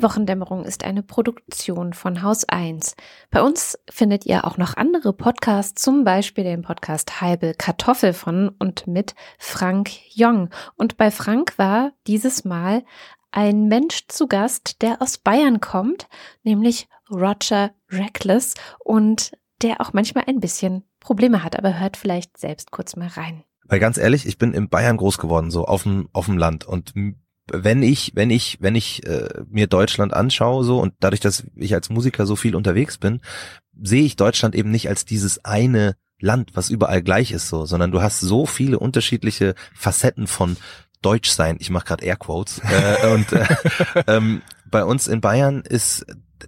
Die Wochendämmerung ist eine Produktion von Haus 1. Bei uns findet ihr auch noch andere Podcasts, zum Beispiel den Podcast Halbe Kartoffel von und mit Frank Jong. Und bei Frank war dieses Mal ein Mensch zu Gast, der aus Bayern kommt, nämlich Roger Reckless und der auch manchmal ein bisschen Probleme hat, aber hört vielleicht selbst kurz mal rein. Weil ganz ehrlich, ich bin in Bayern groß geworden, so auf dem auf dem Land und wenn ich, wenn ich, wenn ich äh, mir Deutschland anschaue, so und dadurch, dass ich als Musiker so viel unterwegs bin, sehe ich Deutschland eben nicht als dieses eine Land, was überall gleich ist, so, sondern du hast so viele unterschiedliche Facetten von Deutsch sein. Ich mache gerade Airquotes äh, und äh, ähm, bei uns in Bayern ist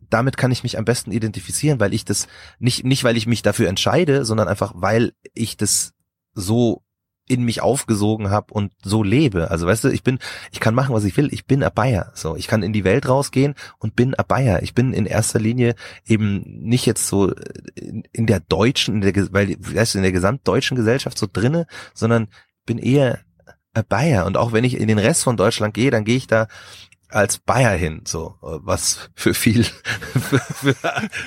damit kann ich mich am besten identifizieren, weil ich das nicht nicht weil ich mich dafür entscheide, sondern einfach weil ich das so in mich aufgesogen habe und so lebe. Also weißt du, ich bin, ich kann machen, was ich will. Ich bin a Bayer. So, ich kann in die Welt rausgehen und bin a Bayer. Ich bin in erster Linie eben nicht jetzt so in der deutschen, in der, weil, weißt du, in der gesamtdeutschen Gesellschaft so drinne, sondern bin eher a Bayer. Und auch wenn ich in den Rest von Deutschland gehe, dann gehe ich da als Bayer hin, so was für viel für, für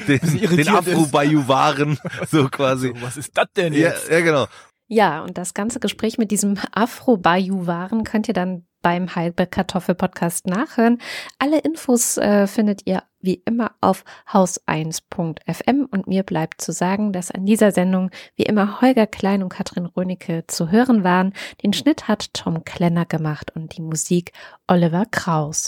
den, den Afro-Bajuwaren so quasi. Was ist das denn jetzt? Ja, ja, genau. Ja, und das ganze Gespräch mit diesem Afro-Bajuwaren könnt ihr dann beim Halbe Kartoffel Podcast nachhören. Alle Infos äh, findet ihr wie immer auf haus1.fm und mir bleibt zu sagen, dass an dieser Sendung wie immer Holger Klein und Katrin Rönecke zu hören waren. Den Schnitt hat Tom Klenner gemacht und die Musik Oliver Kraus.